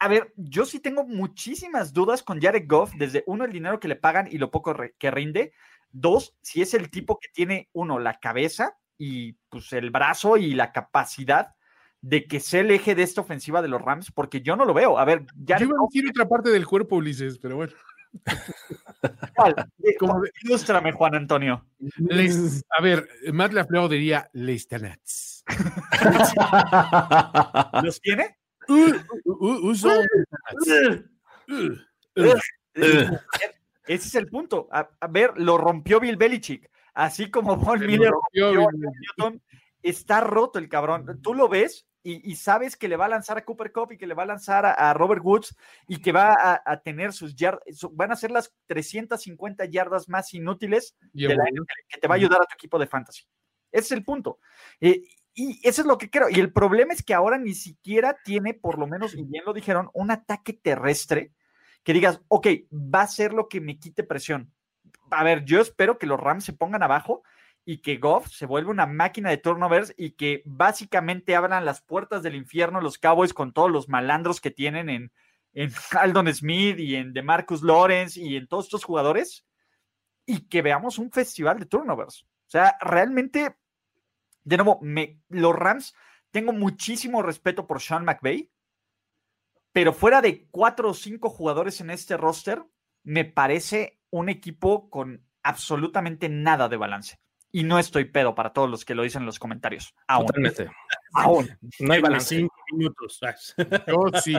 a ver, yo sí tengo muchísimas dudas con Jared Goff, desde uno, el dinero que le pagan y lo poco re- que rinde. Dos, si es el tipo que tiene, uno, la cabeza y pues el brazo y la capacidad de que sea el eje de esta ofensiva de los Rams, porque yo no lo veo. A ver, Yo Jared a Goff, otra parte del cuerpo, Ulises, pero bueno. [LAUGHS] ¿cuál? Como Ilústrame, Juan Antonio. Les- a ver, Matt Lafleur diría Les Tanats. [LAUGHS] ¿Los tiene? Ese es el punto. A, a ver, lo rompió Bill Belichick. Así como Von Miller rompió Newton, está roto el cabrón. Tú lo ves y, y sabes que le va a lanzar a Cooper Cup y que le va a lanzar a, a Robert Woods y que va a, a tener sus yardas, van a ser las 350 yardas más inútiles de la que te va a ayudar a tu equipo de fantasy. Ese es el punto. Eh, y eso es lo que creo. Y el problema es que ahora ni siquiera tiene, por lo menos, y bien lo dijeron, un ataque terrestre que digas, ok, va a ser lo que me quite presión. A ver, yo espero que los Rams se pongan abajo y que Goff se vuelva una máquina de turnovers y que básicamente abran las puertas del infierno los Cowboys con todos los malandros que tienen en, en [LAUGHS] Aldon Smith y en DeMarcus Lawrence y en todos estos jugadores y que veamos un festival de turnovers. O sea, realmente, de nuevo, me, los Rams, tengo muchísimo respeto por Sean McVay, pero fuera de cuatro o cinco jugadores en este roster, me parece un equipo con absolutamente nada de balance. Y no estoy pedo para todos los que lo dicen en los comentarios. Aún. Totalmente. [LAUGHS] Aún. No hay balance. Cinco minutos. Yo sí.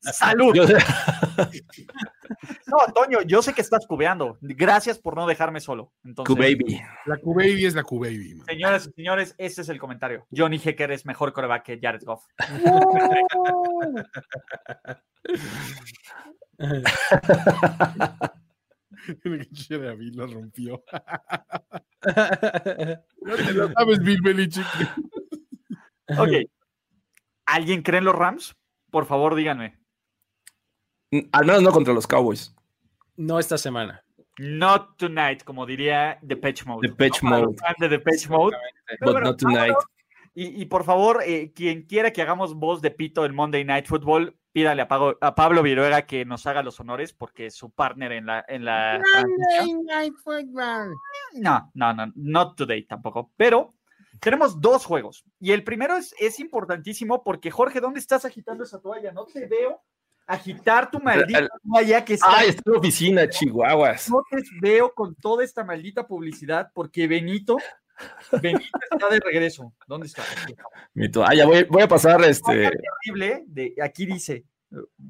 Salud. Yo- No, Toño, yo sé que estás cubeando. Gracias por no dejarme solo. Entonces, Q-Baby. La Q-Baby es la Q-Baby. señoras y señores, ese es el comentario. Johnny Hecker es mejor coreback que Jared Goff. [LAUGHS] [LAUGHS] David lo rompió. [LAUGHS] No te lo sabes, Bill Belichick. Ok. ¿Alguien cree en los Rams? Por favor, díganme. Al menos no contra los Cowboys. No esta semana. Not tonight, como diría Depeche Mode. Depeche Para los Mode. de Depeche Mode. Pero But bueno, not tonight. Y, y por favor, eh, quien quiera que hagamos voz de pito en Monday Night Football, pídale a, Pago- a Pablo Viruega que nos haga los honores porque es su partner en la, en la. No, no, no, not today tampoco. Pero tenemos dos juegos. Y el primero es, es importantísimo porque, Jorge, ¿dónde estás agitando esa toalla? No te veo agitar tu maldita toalla que está Ay, está en la oficina, Chihuahuas. no te veo con toda esta maldita publicidad porque Benito, Benito está de regreso. ¿Dónde está? Mi toalla. Voy, voy a pasar este. Terrible. De, aquí dice.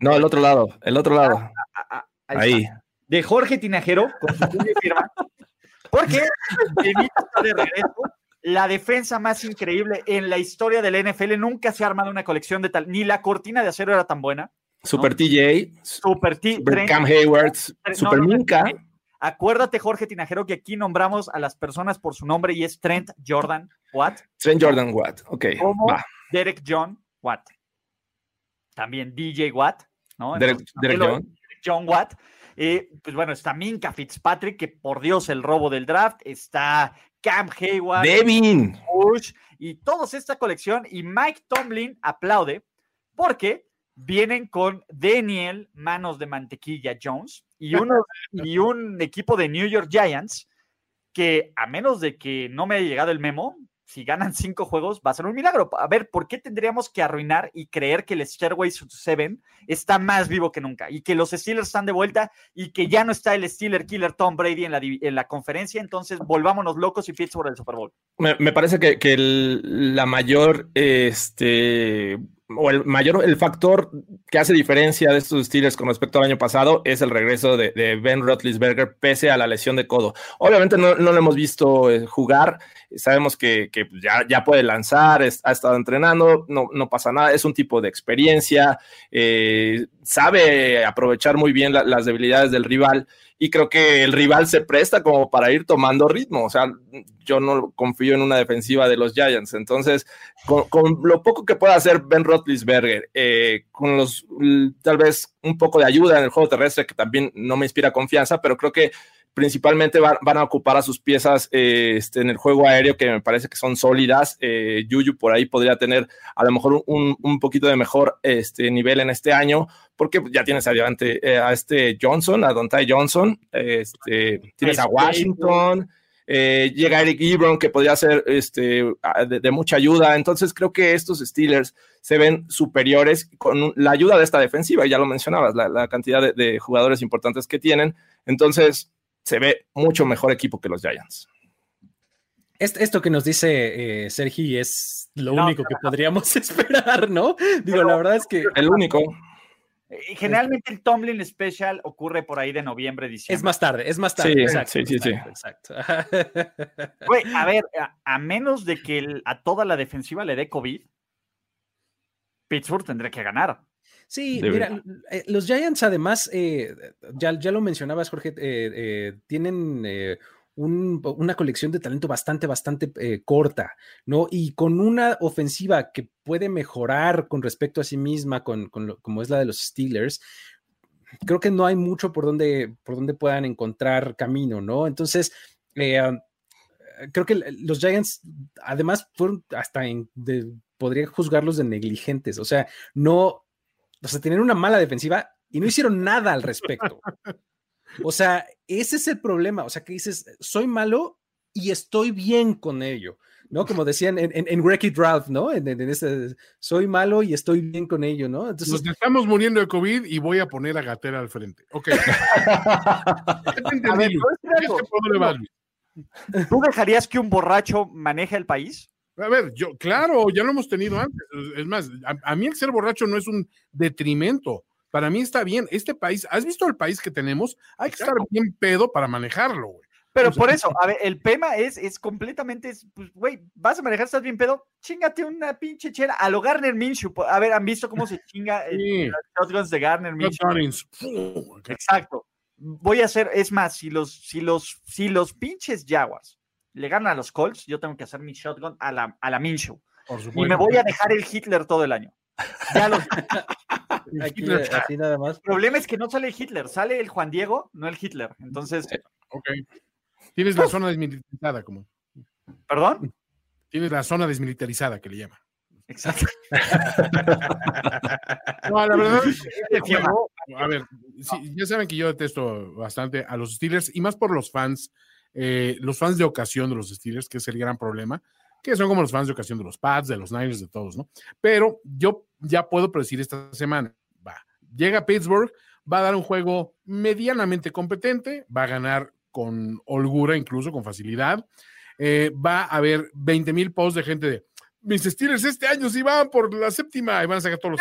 No, el otro lado. El otro lado. ah, ah, ahí de Jorge Tinajero con su firma. Porque Benito está de regreso. La defensa más increíble en la historia del NFL. Nunca se ha armado una colección de tal. Ni la cortina de acero era tan buena. Super TJ. Super T. Super Cam Hayward. Super no, no, Minka. Acuérdate, Jorge Tinajero, que aquí nombramos a las personas por su nombre y es Trent Jordan Watt. Trent Jordan Watt. Ok. como Va. Derek John Watt. También DJ Watt, ¿no? Derek, Entonces, Derek John. John. John Watt. Eh, pues bueno, está Minka Fitzpatrick, que por Dios el robo del draft. Está Cam Hayward, Devin. Bush y todos esta colección. Y Mike Tomlin aplaude porque vienen con Daniel Manos de Mantequilla Jones y, [LAUGHS] unos- y un equipo de New York Giants que a menos de que no me haya llegado el memo, si ganan cinco juegos va a ser un milagro. A ver, ¿por qué tendríamos que arruinar y creer que el Stairway to Seven está más vivo que nunca y que los Steelers están de vuelta y que ya no está el Steeler Killer Tom Brady en la, en la conferencia? Entonces volvámonos locos y Pittsburgh el Super Bowl. Me, me parece que, que el- la mayor, este, o el mayor, el factor que hace diferencia de estos Steelers con respecto al año pasado es el regreso de, de Ben Roethlisberger pese a la lesión de codo. Obviamente no, no lo hemos visto eh, jugar, sabemos que, que ya, ya puede lanzar, es- ha estado entrenando, no, no pasa nada, es un tipo de experiencia, eh, sabe aprovechar muy bien la- las debilidades del rival y creo que el rival se presta como para ir tomando ritmo. O sea, yo no confío en una defensiva de los Giants. Entonces, con, con lo poco que pueda hacer Ben Roethlisberger, eh, con los l- tal vez un poco de ayuda en el juego terrestre, que también no me inspira confianza, pero creo que principalmente van, van a ocupar a sus piezas eh, este, en el juego aéreo, que me parece que son sólidas. Eh, Yuyu por ahí podría tener a lo mejor un, un poquito de mejor este, nivel en este año, porque ya tienes adelante eh, a este Johnson, a Dontai Johnson, este, tienes a Washington, eh, llega Eric Ebron, que podría ser este, de, de mucha ayuda. Entonces creo que estos Steelers se ven superiores con la ayuda de esta defensiva, y ya lo mencionabas, la, la cantidad de, de jugadores importantes que tienen. Entonces se ve mucho mejor equipo que los Giants. Est- Esto que nos dice eh, Sergi es lo No, único que podríamos [LAUGHS] esperar, ¿no? Digo, la verdad es que El único. Generalmente el Tomlin Special ocurre por ahí de noviembre, diciembre. es más tarde, es más tarde. Sí, exacto, sí, sí, sí. exacto, exacto. [LAUGHS] Güey, a ver, a, a menos de que el- a toda la defensiva le dé COVID, Pittsburgh tendría que ganar. Sí, mira, eh, los Giants además, eh, ya, ya lo mencionabas, Jorge, eh, tienen un- una colección de talento bastante, bastante corta, ¿no? Y con una ofensiva que puede mejorar con respecto a sí misma, con, con lo- como es la de los Steelers, creo que no hay mucho por donde, por donde puedan encontrar camino, ¿no? Entonces, eh, creo que los Giants, además, fueron hasta en, de- podría juzgarlos de negligentes, o sea, no, o sea, tenían una mala defensiva y no hicieron nada al respecto. O sea, ese es el problema. O sea, que dices, soy malo y estoy bien con ello. ¿no? Como decían en, en, en Wreck-It Ralph, ¿no? En, en, ese, soy malo y estoy bien con ello, ¿no? Entonces, Nos estamos muriendo de COVID y voy a poner a Gatera al frente. Ok. [LAUGHS] a ver, ¿Tú dejarías que un borracho maneje el país? A ver, yo, claro, ya lo hemos tenido antes. Es más, a, a, mí el ser borracho no es un detrimento. Para mí está bien. Este país, ¿has visto el país que tenemos? Hay que estar bien pedo para manejarlo, güey. Pero por eso, a ver, el tema es, es completamente, pues, güey, vas a manejar, estás bien pedo, chingate una pinche chela a lo Garner Minshew. A ver, ¿han visto cómo se chinga sí. los shotguns de Garner Minshew? Exacto. Voy a hacer, es más, si los, si los, si los pinches Jaguars le ganan a los Colts, yo tengo que hacer mi shotgun a la, a la Minshew. Y me voy a dejar el Hitler todo el año. Ya los... [LAUGHS] Aquí, así nada más. El problema es que no sale Hitler, sale el Juan Diego, no el Hitler. Entonces. Ok. Tienes la zona desmilitarizada, como. ¿Perdón? Tienes la zona desmilitarizada que le llama. Exacto. [LAUGHS] no, la verdad, [LAUGHS] este juego, a ver, sí, ya saben que yo detesto bastante a los Steelers y más por los fans, eh, los fans de ocasión de los Steelers, que es el gran problema, que son como los fans de ocasión de los Pats, de los Niners, de todos, ¿no? Pero yo ya puedo predecir esta semana, va, llega Pittsburgh, va a dar un juego medianamente competente, va a ganar con holgura, incluso con facilidad. Eh, va a haber 20 mil posts de gente de mis Steelers este año sí van por la séptima y van a sacar todos los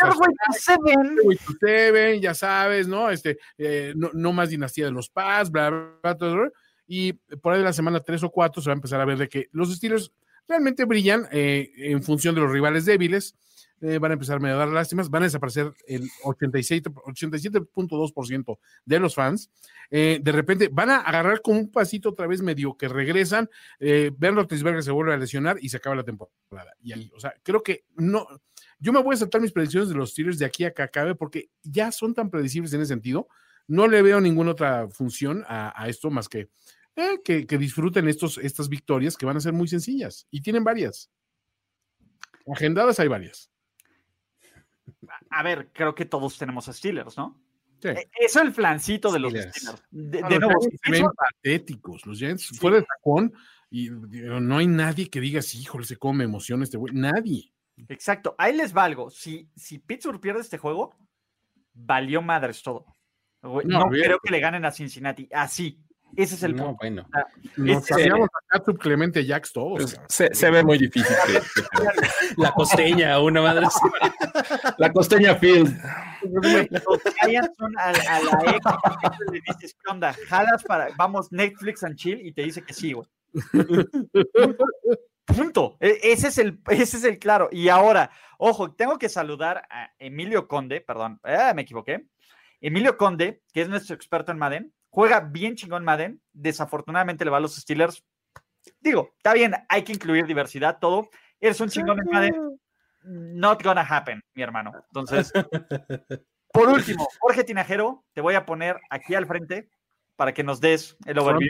seven. ya sabes, ¿no? Este, eh, no, no, más dinastía de los Paz, bla, bla, bla, bla, y por ahí de la semana 3 o 4 se va a empezar a ver de que los Steelers realmente brillan eh, en función de los rivales débiles eh, van a empezar a dar lástimas, van a desaparecer el 87.2% de los fans. Eh, de repente van a agarrar con un pasito otra vez medio que regresan, eh, Ben Roethlisberger se vuelve a lesionar y se acaba la temporada. Y ahí, o sea, creo que no, yo me voy a saltar mis predicciones de los Steelers de aquí a que acabe porque ya son tan predecibles en ese sentido. No le veo ninguna otra función a esto más que, eh, que, que disfruten estos, estas victorias que van a ser muy sencillas y tienen varias. Agendadas hay varias a ver, creo que todos tenemos a Steelers, ¿no? Sí. Eso es el flancito de los Steelers. De, de nuevo, se ven patéticos. Los Giants, sí. fuera de tacón, y no hay nadie que diga, sí, híjole, se come emoción este güey. Nadie. Exacto. Ahí les valgo. Si, si Pittsburgh pierde este juego, valió madres todo. No, no creo que le ganen a Cincinnati. Así. Ese es el no, punto. Bueno. Nos paseamos acá Clemente Jacks todos. Pues, se, se, ve muy difícil. [LAUGHS] la costeña, una madre. la costeña Field. Los son a, a la ex le dices, ¿qué onda? Jalas para, vamos, Netflix and chill, y te dice que sí, güey. Punto. E, ese es, el, ese es el claro. Y ahora, ojo, tengo que saludar a Emilio Conde, perdón, eh, me equivoqué. Emilio Conde, que es nuestro experto en Madden, juega bien chingón Madden, desafortunadamente le va a los Steelers. Digo, está bien, hay que incluir diversidad, todo. Eres un chingón en Madden, not gonna happen, mi hermano. Entonces, [LAUGHS] por último, Jorge Tinajero, te voy a poner aquí al frente para que nos des el overview.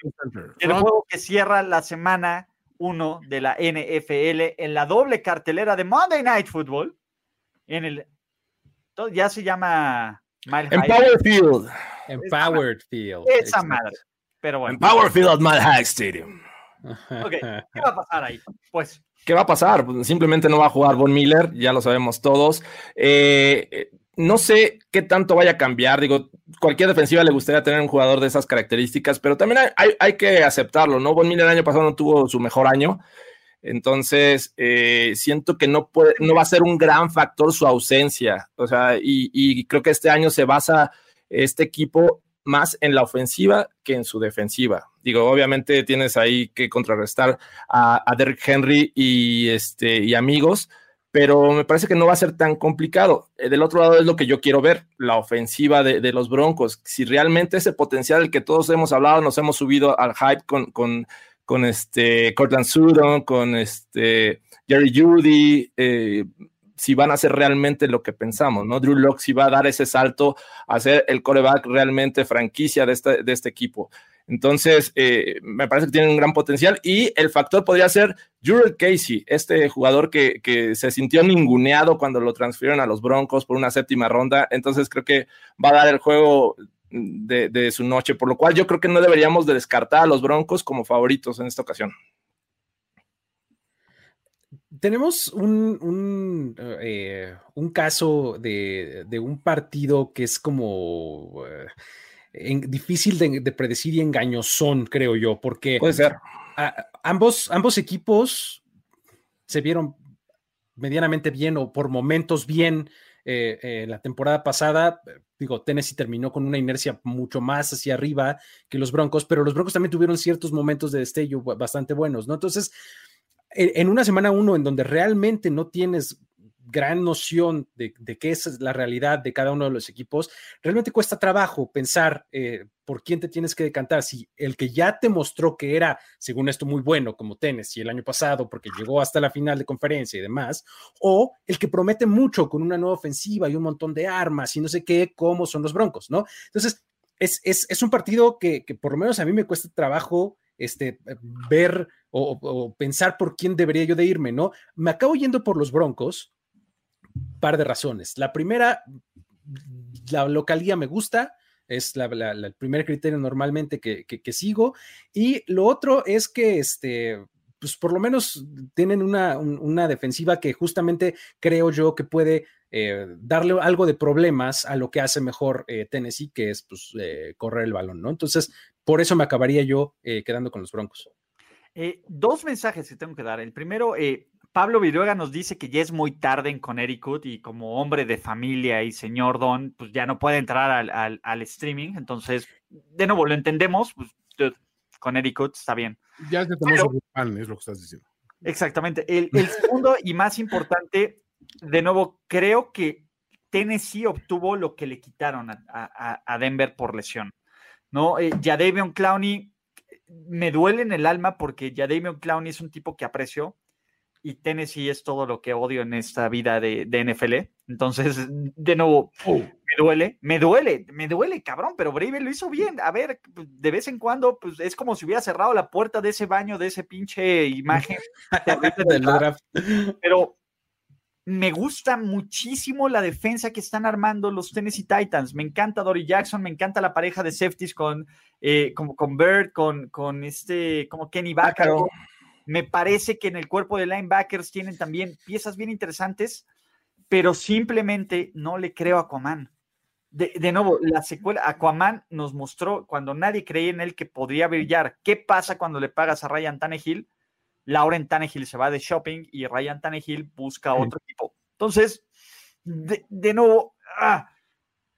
El juego que cierra la semana 1 de la NFL en la doble cartelera de Monday Night Football. En el ya se llama Mile en Power Field. Empowered Field. Esa madre. Pero bueno. Empowered Field at Mile High Stadium. Ok, ¿qué va a pasar ahí? Pues. ¿Qué va a pasar? Pues simplemente no va a jugar Von Miller, ya lo sabemos todos. Eh, no sé qué tanto vaya a cambiar. Digo, cualquier defensiva le gustaría tener un jugador de esas características, pero también hay, hay, hay que aceptarlo, ¿no? Von Miller el año pasado no tuvo su mejor año. Entonces, eh, siento que no, puede, no va a ser un gran factor su ausencia. O sea, y, creo que este año se basa este equipo más en la ofensiva que en su defensiva. Digo, obviamente tienes ahí que contrarrestar a, a Derrick Henry y, este, y amigos, pero me parece que no va a ser tan complicado. Eh, del otro lado es lo que yo quiero ver, la ofensiva de, los Broncos. Si realmente ese potencial del que todos hemos hablado, nos hemos subido al hype con con este Cortland Sutton, con este Jerry Judy, eh, si van a hacer realmente lo que pensamos, ¿no? Drew Locke si va a dar ese salto a ser el coreback realmente franquicia de este, de este equipo. Entonces, eh, me parece que tienen un gran potencial y el factor podría ser Jurel Casey, este jugador que, que, se sintió ninguneado cuando lo transfirieron a los Broncos por una séptima ronda. Entonces, creo que va a dar el juego de, de, su noche, por lo cual yo creo que no deberíamos de descartar a los Broncos como favoritos en esta ocasión. tenemos un, un, eh, un caso de, de, un partido que es como eh, en, difícil de, de, predecir y engañosón, creo yo, porque Puede ser. A, ambos, ambos equipos se vieron medianamente bien o por momentos bien eh, eh, la temporada pasada. Digo, Tennessee terminó con una inercia mucho más hacia arriba que los Broncos, pero los Broncos también tuvieron ciertos momentos de destello bastante buenos, ¿no? Entonces, en una semana uno en donde realmente no tienes gran noción de, de, qué es la realidad de cada uno de los equipos, realmente cuesta trabajo pensar eh, por quién te tienes que decantar. Si el que ya te mostró que era, según esto, muy bueno, como Tennessee el año pasado, porque llegó hasta la final de conferencia y demás, o el que promete mucho con una nueva ofensiva y un montón de armas y no sé qué, cómo son los Broncos, ¿no? Entonces, es, es, es un partido que, que por lo menos a mí me cuesta trabajo este, ver o, o, pensar por quién debería yo de irme, ¿no? Me acabo yendo por los Broncos, par de razones. La primera, la localía me gusta, es la, la, el primer criterio normalmente que, sigo. Y lo otro es que, este, pues por lo menos tienen una, un, una defensiva que justamente creo yo que puede eh, darle algo de problemas a lo que hace mejor eh, Tennessee, que es pues, eh, correr el balón, ¿no? Entonces, por eso me acabaría yo quedando con los Broncos. Dos mensajes que tengo que dar. El primero, eh, Pablo Viruega nos dice que ya es muy tarde en Connecticut y como hombre de familia y señor Don, pues ya no puede entrar al, al, al streaming. Entonces, de nuevo, lo entendemos. Pues, Connecticut está bien. Ya se tomó Pero, pan, es lo que estás diciendo. Exactamente. El, [LAUGHS] el segundo y más importante, de nuevo, creo que Tennessee obtuvo lo que le quitaron a, a, a Denver por lesión. ¿no? Eh, Jadavion Clowney me duele en el alma porque Jadavion Clowney es un tipo que aprecio y Tennessee es todo lo que odio en esta vida de, de NFL. Entonces, [LAUGHS] de nuevo, oh. me duele, me duele, me duele, cabrón, pero Brave lo hizo bien. A ver, de vez en cuando, pues es como si hubiera cerrado la puerta de ese baño, de ese pinche imagen. [LAUGHS] pero me gusta muchísimo la defensa que están armando los Tennessee Titans. Me encanta Dory Jackson, me encanta la pareja de safeties con, eh, con, con Bird, con, con este, como Kenny Baker. Me parece que en el cuerpo de linebackers tienen también piezas bien interesantes, pero simplemente no le creo a Aquaman. De, de, nuevo, la secuela, Aquaman nos mostró cuando nadie creía en él que podría brillar. ¿Qué pasa cuando le pagas a Ryan Tannehill? Lauren Tannehill se va de shopping y Ryan Tannehill busca sí. otro equipo. Entonces, de, de nuevo, ah,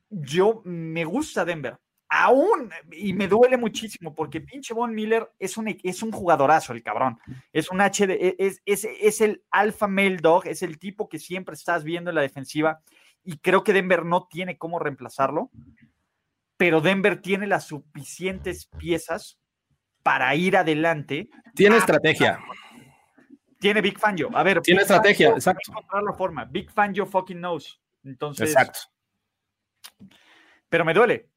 yo me gusta Denver. Aún, y me duele muchísimo porque pinche Von Miller es un, es un jugadorazo, el cabrón. Es un HD, es, es, es el alfa male dog, es el tipo que siempre estás viendo en la defensiva y creo que Denver no tiene cómo reemplazarlo, pero Denver tiene las suficientes piezas para ir adelante. Tiene ah, estrategia. Tiene Big Fangio. A ver, tiene Big estrategia, Fangio, exacto. Encontrar la forma. Big Fangio fucking knows. Entonces. Exacto. Pero me duele.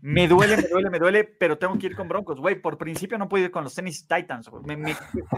Me duele, me duele, me duele, pero tengo que ir con Broncos, güey. Por principio no puedo ir con los Tennis Titans. Me, me,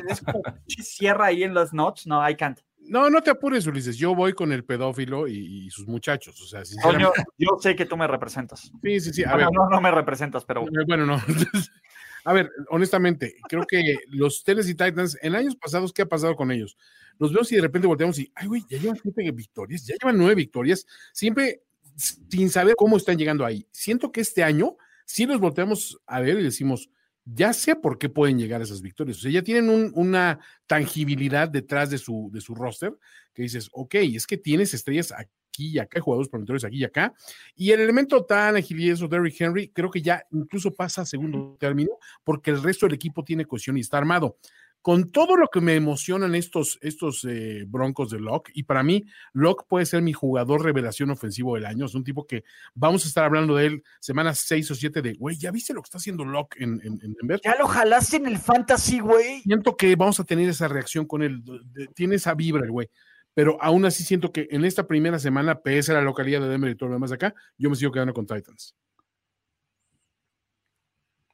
es como cierra ahí en las notes. No, I can't. No, no te apures, Ulises. Yo voy con el pedófilo y, y sus muchachos. O sea, Coño, yo sé que tú me representas. Sí, sí, sí. A no, ver. no, no me representas, pero. Bueno, no. [LAUGHS] A ver, honestamente, creo que los Tennessee Titans, en años pasados, ¿qué ha pasado con ellos? Los veo si de repente volteamos y, ay, güey, ya llevan siete victorias, ya llevan nueve victorias, siempre sin saber cómo están llegando ahí. Siento que este año sí los volteamos a ver y decimos, ya sé por qué pueden llegar esas victorias. O sea, ya tienen un, una tangibilidad detrás de su, de su roster que dices, ok, es que tienes estrellas aquí y acá, jugadores prometedores aquí y acá. Y el elemento tan agilioso de Derrick Henry creo que ya incluso pasa a segundo término porque el resto del equipo tiene cohesión y está armado con todo lo que me emocionan estos, estos eh, broncos de Locke, y para mí, Locke puede ser mi jugador revelación ofensivo del año. Es un tipo que vamos a estar hablando de él semanas 6 o 7 de, güey, ¿ya viste lo que está haciendo Locke en, en, en Denver? Ya lo jalaste en el fantasy, güey. Siento que vamos a tener esa reacción con él. Tiene esa vibra el güey. Pero aún así siento que en esta primera semana, pese a la localidad de Denver y todo lo demás acá, yo me sigo quedando con Titans.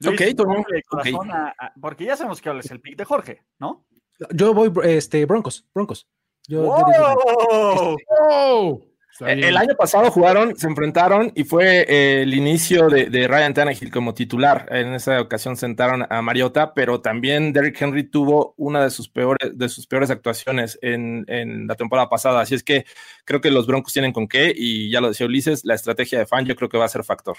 Luis, ok, tomó, okay. A, a, porque ya sabemos que es el pick de Jorge, ¿no? Yo voy este, Broncos, Broncos. Yo, ¡Oh! yo digo, este, ¡Oh! El año pasado jugaron, se enfrentaron y fue eh, el inicio de, Ryan Tannehill como titular. En esa ocasión sentaron a Mariota, pero también Derrick Henry tuvo una de sus peores, de sus peores actuaciones en, en, la temporada pasada. Así es que creo que los Broncos tienen con qué, y ya lo decía Ulises, la estrategia de fan yo creo que va a ser factor.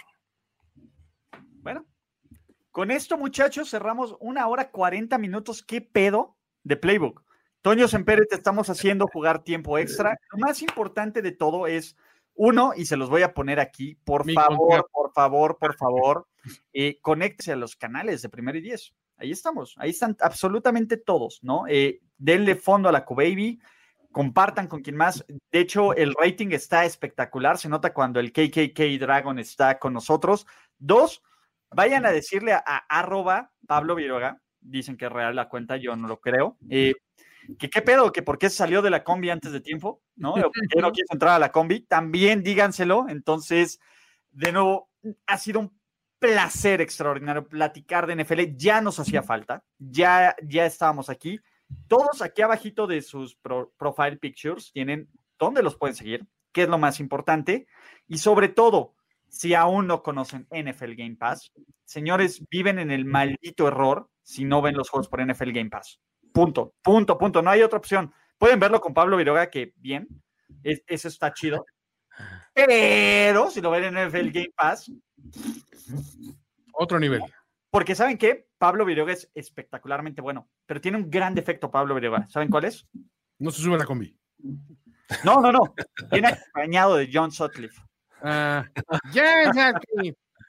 Con esto, muchachos, cerramos una hora 40 minutos. ¿Qué pedo de playbook? Toño Sempere, te estamos haciendo jugar tiempo extra. Lo más importante de todo es, uno, y se los voy a poner aquí, por favor, por favor, por favor, eh, conéctese a los canales de Primero y Diez. Ahí estamos, ahí están absolutamente todos, ¿no? Eh, denle fondo a la Q-Baby, compartan con quien más. De hecho, el rating está espectacular, se nota cuando el KKK Dragon está con nosotros. Dos, vayan a decirle a, arroba Pablo Viroga, dicen que es real la cuenta, yo no lo creo. Eh, que qué pedo, que por qué salió de la combi antes de tiempo, ¿no? [LAUGHS] O por qué no quieres entrar a la combi, también díganselo. Entonces, de nuevo, ha sido un placer extraordinario platicar de NFL, ya nos hacía falta, ya, ya estábamos aquí. Todos aquí abajito de sus profile pictures tienen dónde los pueden seguir, qué es lo más importante, y sobre todo, si aún no conocen NFL Game Pass, señores, viven en el maldito error si no ven los juegos por NFL Game Pass. Punto, punto, punto. No hay otra opción. Pueden verlo con Pablo Viroga, que bien, eso está chido. Pero si lo ven en el Game Pass. Otro nivel. Porque ¿saben qué? Pablo Viroga es espectacularmente bueno, pero tiene un gran defecto Pablo Viroga. ¿Saben cuál es? No se sube a la combi. No, no, no. Tiene acompañado de John Sutcliffe. Ah,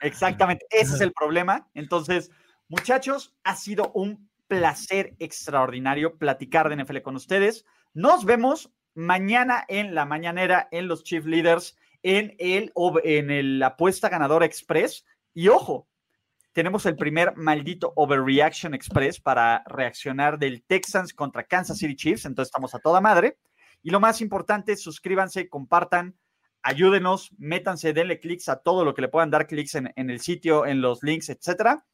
Exactamente, ese es el problema. Entonces, muchachos, ha sido un placer extraordinario platicar de NFL con ustedes. Nos vemos mañana en la mañanera en los Chief Leaders en el, en el apuesta ganadora express. Y ojo, tenemos el primer maldito Overreaction Express para reaccionar del Texans contra Kansas City Chiefs. Entonces estamos a toda madre. Y lo más importante, suscríbanse, compartan, ayúdenos, métanse, denle clics a todo lo que le puedan dar clics en, en el sitio, en los links, etcétera.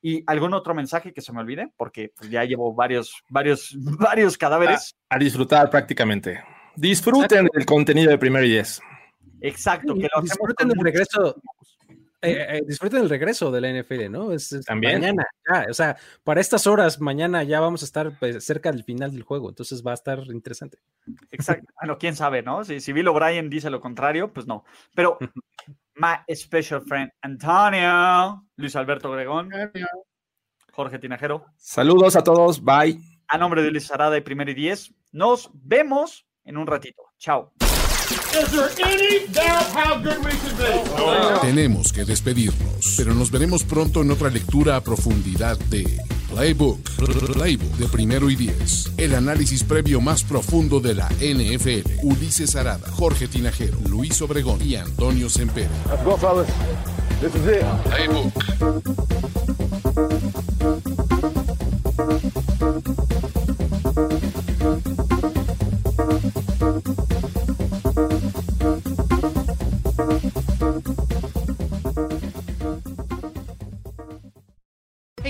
¿Y algún otro mensaje que se me olvide? Porque pues, ya llevo varios, varios, [LAUGHS] varios cadáveres. A, disfrutar prácticamente. Disfruten el contenido de Primer y Diez. Exacto. Que lo disfruten del regreso. Eh, eh, disfruten el regreso de la NFL, ¿no? Es, También. Mañana, ya, o sea, para estas horas, mañana ya vamos a estar pues, cerca del final del juego, entonces va a estar interesante. Exacto. Bueno, quién sabe, ¿no? Si, si Bill O'Brien dice lo contrario, pues no. Pero my special friend Antonio, Luis Alberto Gregón, Jorge Tinajero. Saludos a todos, bye. A nombre de Luis Arada y Primero y Diez, nos vemos en un ratito. Chao. Tenemos que despedirnos, pero nos veremos pronto en otra lectura a profundidad de Playbook. Playbook de primero y diez. El análisis previo más profundo de la NFL. Ulises Arada, Jorge Tinajero, Luis Obregón y Antonio Sempere. Let's go, fellas. This is it. Playbook.